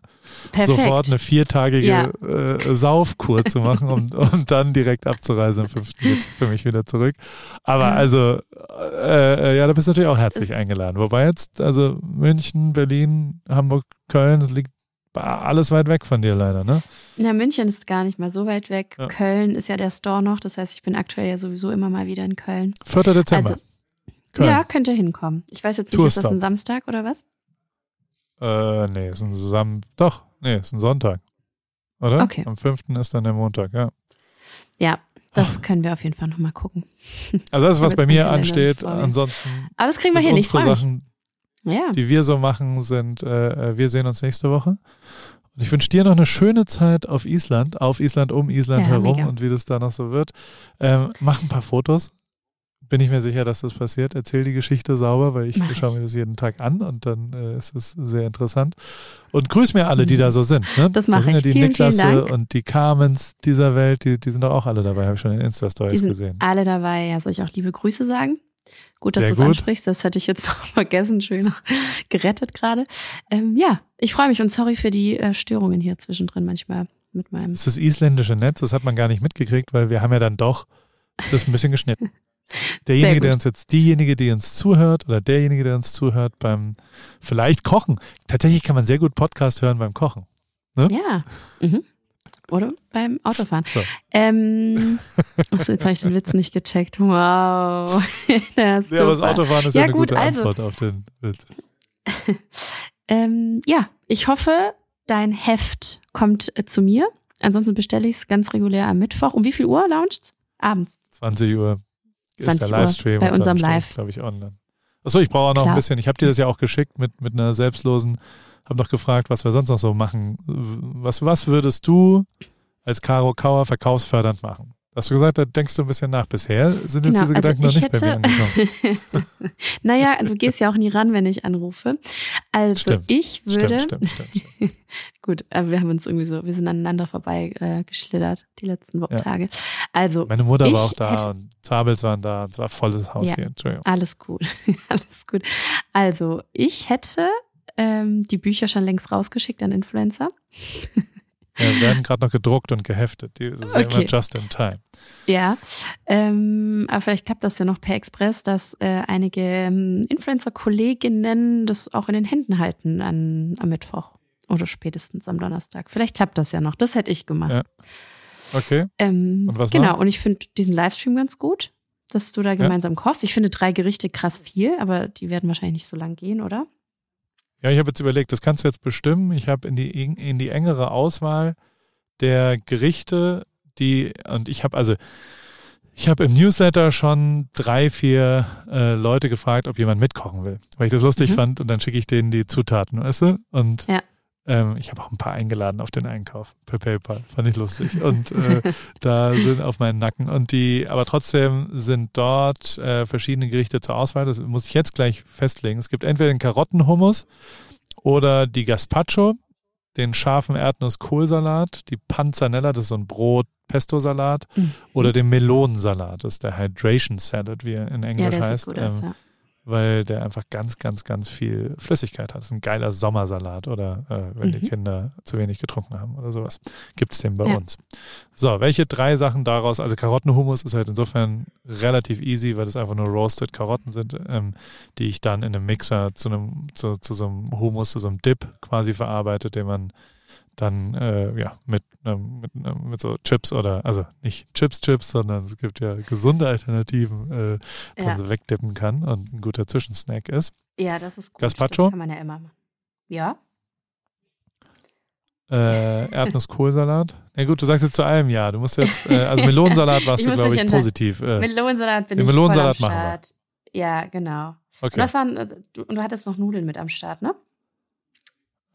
Perfekt. sofort eine viertagige Ja. äh, Saufkur zu machen und, und dann direkt abzureisen am 5. jetzt für mich wieder zurück. Aber also, äh, äh, ja, da bist du natürlich auch herzlich eingeladen. Wobei jetzt, also München, Berlin, Hamburg, Köln, das liegt alles weit weg von dir leider, ne? Na, München ist gar nicht mal so weit weg. Ja. Köln ist ja der Store noch. Das heißt, ich bin aktuell ja sowieso immer mal wieder in Köln. 4. Dezember. Also, Köln. ja, könnte hinkommen. Ich weiß jetzt nicht, ist das ein Samstag oder was? Äh, nee, ist ein Sam doch, nee, ist ein Sonntag. Oder? Okay. Am 5. ist dann der Montag, ja. Ja, das können wir auf jeden Fall nochmal gucken. Also das ist, was bei mir ansteht. Ansonsten Aber das kriegen wir freue mich. Sachen, Ja, die wir so machen, sind, äh, äh, wir sehen uns nächste Woche. Und ich wünsche dir noch eine schöne Zeit auf Island, auf Island, um Island Ja, herum mega. und wie das da noch so wird. Ähm, mach ein paar Fotos. Bin ich mir sicher, dass das passiert. Erzähl die Geschichte sauber, weil ich Mach schaue ich. mir das jeden Tag an und dann äh, ist es sehr interessant. Und grüß mir alle, die da so sind. Ne? Das da mach sind ja ich. die Vielen, vielen Niklasse Dank. und die Carmens dieser Welt, die, die sind doch auch alle dabei, habe ich schon in Insta-Stories gesehen. alle dabei. Ja, soll ich auch liebe Grüße sagen? Gut, dass Sehr du es ansprichst. Das hätte ich jetzt noch vergessen. Schön gerettet gerade. Ähm, ja, ich freue mich und sorry für die äh, Störungen hier zwischendrin manchmal mit meinem. Das ist das isländische Netz, das hat man gar nicht mitgekriegt, weil wir haben ja dann doch das ein bisschen geschnitten. Derjenige, der uns jetzt, diejenige, die uns zuhört oder derjenige, der uns zuhört beim vielleicht Kochen. Tatsächlich kann man sehr gut Podcast hören beim Kochen. Ja. Mhm. Oder beim Autofahren. So. Ähm, achso, jetzt habe ich den Witz nicht gecheckt. Wow. Ja, aber das super. Autofahren ist Ja, ja, eine gut, gute also. Antwort auf den Witz. Ähm, ja, ich hoffe, dein Heft kommt äh, zu mir. Ansonsten bestelle ich es ganz regulär am Mittwoch. Um wie viel Uhr launcht's? Abends. 20 Uhr ist 20 der Uhr Livestream. bei und dann unserem Live. glaube ich, online. Achso, ich brauche auch noch Klar. ein bisschen. Ich habe dir das ja auch geschickt mit, mit einer selbstlosen, habe noch gefragt, was wir sonst noch so machen. Was, was würdest du als Caro Kauer verkaufsfördernd machen? Hast du gesagt, da denkst du ein bisschen nach. Bisher sind jetzt Genau, diese also Gedanken noch ich nicht bei mir angekommen. naja, du gehst ja auch nie ran, wenn ich anrufe. Also Stimmt. ich würde. Stimmt, stimmt. Gut, wir haben uns irgendwie so, wir sind aneinander vorbei äh, geschlittert die letzten Wo Ja. Tage. Also Meine Mutter war auch da hätte- und Zabels waren da und es war volles Haus Ja. hier. Entschuldigung. alles gut, alles gut. Also ich hätte ähm, die Bücher schon längst rausgeschickt an Influencer. Ja, werden gerade noch gedruckt und geheftet. Die, ja Okay. immer just in time. Ja, ähm, aber vielleicht klappt das ja noch per Express, dass äh, einige ähm, Influencer-Kolleginnen das auch in den Händen halten an, am Mittwoch oder spätestens am Donnerstag. Vielleicht klappt das ja noch. Das hätte ich gemacht. Ja. Okay. Ähm, Und was genau, noch? und ich finde diesen Livestream ganz gut, dass du da gemeinsam kochst. Ich finde drei Gerichte krass viel, aber die werden wahrscheinlich nicht so lang gehen, oder? Ja, ich habe jetzt überlegt, das kannst du jetzt bestimmen. Ich habe in die, in die engere Auswahl der Gerichte, die, und ich habe also, ich habe im Newsletter schon drei, vier äh, Leute gefragt, ob jemand mitkochen will, weil ich das lustig Mhm. fand und dann schicke ich denen die Zutaten, weißt du? Und Ja. Ähm, ich habe auch ein paar eingeladen auf den Einkauf per PayPal, fand ich lustig. Und äh, da sind auf meinen Nacken. Und die, aber trotzdem sind dort äh, verschiedene Gerichte zur Auswahl. Das muss ich jetzt gleich festlegen. Es gibt entweder den Karottenhummus oder die Gazpacho, den scharfen Erdnuss-Kohlsalat, die Panzanella, das ist so ein Brot-Pesto-Salat, Mhm. oder den Melonensalat, das ist der Hydration Salad, wie er in Ja, Englisch der heißt, gut ähm, ja. Weil der einfach ganz, ganz, ganz viel Flüssigkeit hat. Das ist ein geiler Sommersalat oder äh, wenn die Mhm. Kinder zu wenig getrunken haben oder sowas. Gibt es den bei Ja. uns. So, welche drei Sachen daraus? Also Karottenhumus ist halt insofern relativ easy, weil das einfach nur roasted Karotten sind, ähm, die ich dann in einem Mixer zu einem, zu, zu so einem Humus, zu so einem Dip quasi verarbeite, den man dann äh, ja mit, mit, mit so Chips oder also nicht Chips Chips, sondern es gibt ja gesunde Alternativen, äh, die man Ja. so wegdippen kann und ein guter Zwischensnack ist. ja, das ist gut. Gazpacho? Das kann man ja immer machen. Ja? Äh, Erdnuss-Kohlsalat. Na gut, du sagst jetzt zu allem ja. Du musst jetzt, äh, also Melonensalat warst du, glaube ich, positiv. Äh, Melonensalat bin den ich Melonensalat voll am. Start. Ja, genau. Und okay. das waren, also, du, und du hattest noch Nudeln mit am Start, ne?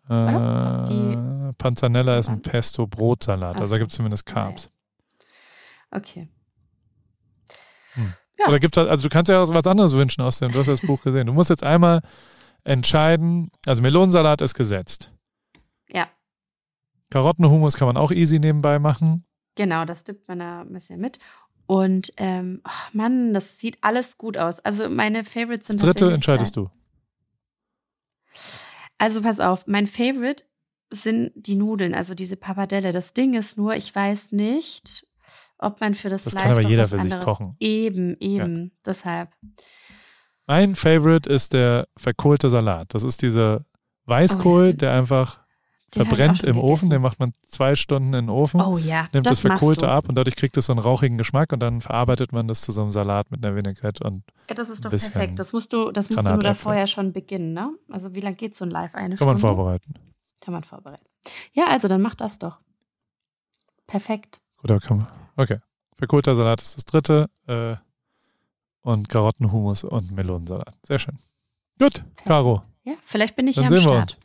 Äh, Die- Panzanella ist ein Pesto-Brotsalat, also da gibt es zumindest. Carbs. Okay. Hm. Ja. Oder gibt's also du kannst ja auch was anderes wünschen aus dem, du hast das Buch gesehen. Du musst jetzt einmal entscheiden, also Melonensalat ist gesetzt. Ja. Karottenhumus kann man auch easy nebenbei machen. Genau, das tippt man da ein bisschen mit. Und ähm, oh Mann, das sieht alles gut aus. Also meine Favorites Das sind dritte tatsächlich entscheidest du. Also pass auf, mein Favorite sind die Nudeln, also diese Pappardelle. Das Ding ist nur, ich weiß nicht, ob man für das, Das Live kann aber jeder für sich kochen. Eben, eben. Deshalb. Mein Favorite ist der verkohlte Salat. Das ist dieser Weißkohl, Oh ja, der einfach Den verbrennt im Ofen. Den macht man zwei Stunden in den Ofen, Oh ja, nimmt das, das Verkohlte ab und dadurch kriegt es so einen rauchigen Geschmack und dann verarbeitet man das zu so einem Salat mit einer Vinaigrette und Ja, das ist doch perfekt. Das musst du, das musst du nur davor ja schon beginnen, ne? Also wie lange geht so ein Live? Eine kann man Stunde? vorbereiten. Kann man vorbereiten. Ja, also dann mach das doch. Perfekt. Kann man. Okay. Verkohlter Salat ist das dritte. Äh, und Karottenhumus und Melonensalat. Sehr schön. Gut, Caro. Ja, vielleicht bin ich Dann ja am Start.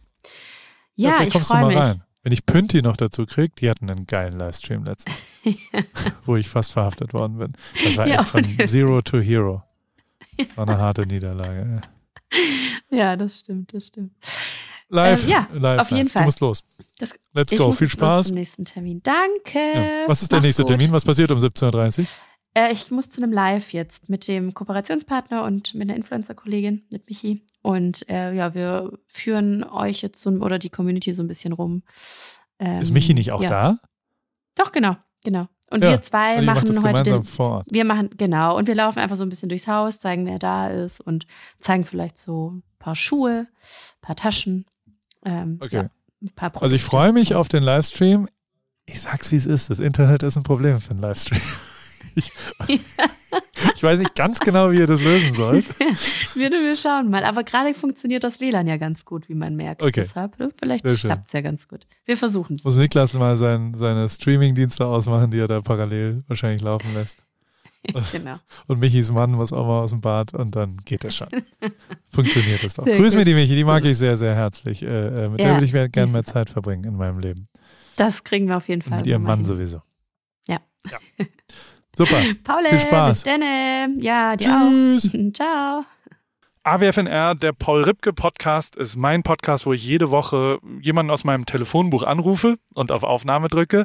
Ja, vielleicht ich freue mich. rein. Wenn ich Pünti noch dazu kriege, die hatten einen geilen Livestream letztens, wo ich fast verhaftet worden bin. Das war Ja, echt von Zero to Hero. Das war eine harte Niederlage. ja. Ja, das stimmt, das stimmt. Live, Ähm, ja, live, auf jeden live. Fall. Du musst los. Das, Let's go. Viel Spaß. zum nächsten Termin. Danke. Ja. Was ist der Mach's nächste gut. Termin? Was passiert um 17.30 Uhr? Äh, ich muss zu einem Live jetzt mit dem Kooperationspartner und mit einer Influencer-Kollegin, mit Michi. Und äh, ja, wir führen euch jetzt so, oder die Community so ein bisschen rum. Ähm, Ist Michi nicht auch ja. da? Doch, genau, genau. Und Ja, wir zwei Also machen heute den. Wir machen, genau, und wir laufen einfach so ein bisschen durchs Haus, zeigen, wer da ist und zeigen vielleicht so ein paar Schuhe, ein paar Taschen. Ähm, Okay. Ja, ein paar Also ich Produkte. freue mich auf den Livestream. Ich sag's wie es ist. Das Internet ist ein Problem für einen Livestream. Ich, ich weiß nicht ganz genau, wie ihr das lösen sollt. Würde wir schauen mal. Aber gerade funktioniert das WLAN ja ganz gut, wie man merkt. Okay. Deshalb, äh, vielleicht klappt es ja ganz gut. Wir versuchen es. Muss Niklas mal sein, seine Streaming-Dienste ausmachen, die er da parallel wahrscheinlich laufen lässt. genau. Und Michis Mann muss auch mal aus dem Bad und dann geht das schon. Funktioniert das doch. Sehr Grüß gut. mir die Michi, die mag ich sehr, sehr herzlich. Äh, äh, mit der Ja, würde ich mir gerne mehr Zeit verbringen in meinem Leben. Das kriegen wir auf jeden Und Fall. mit ihrem Mann hin. sowieso. Ja. ja. Super. Paul, Viel Spaß. bis dann. Ja, dir Tschüss. auch. Ciao. AWFNR, der Paul Ripke Podcast, ist mein Podcast, wo ich jede Woche jemanden aus meinem Telefonbuch anrufe und auf Aufnahme drücke.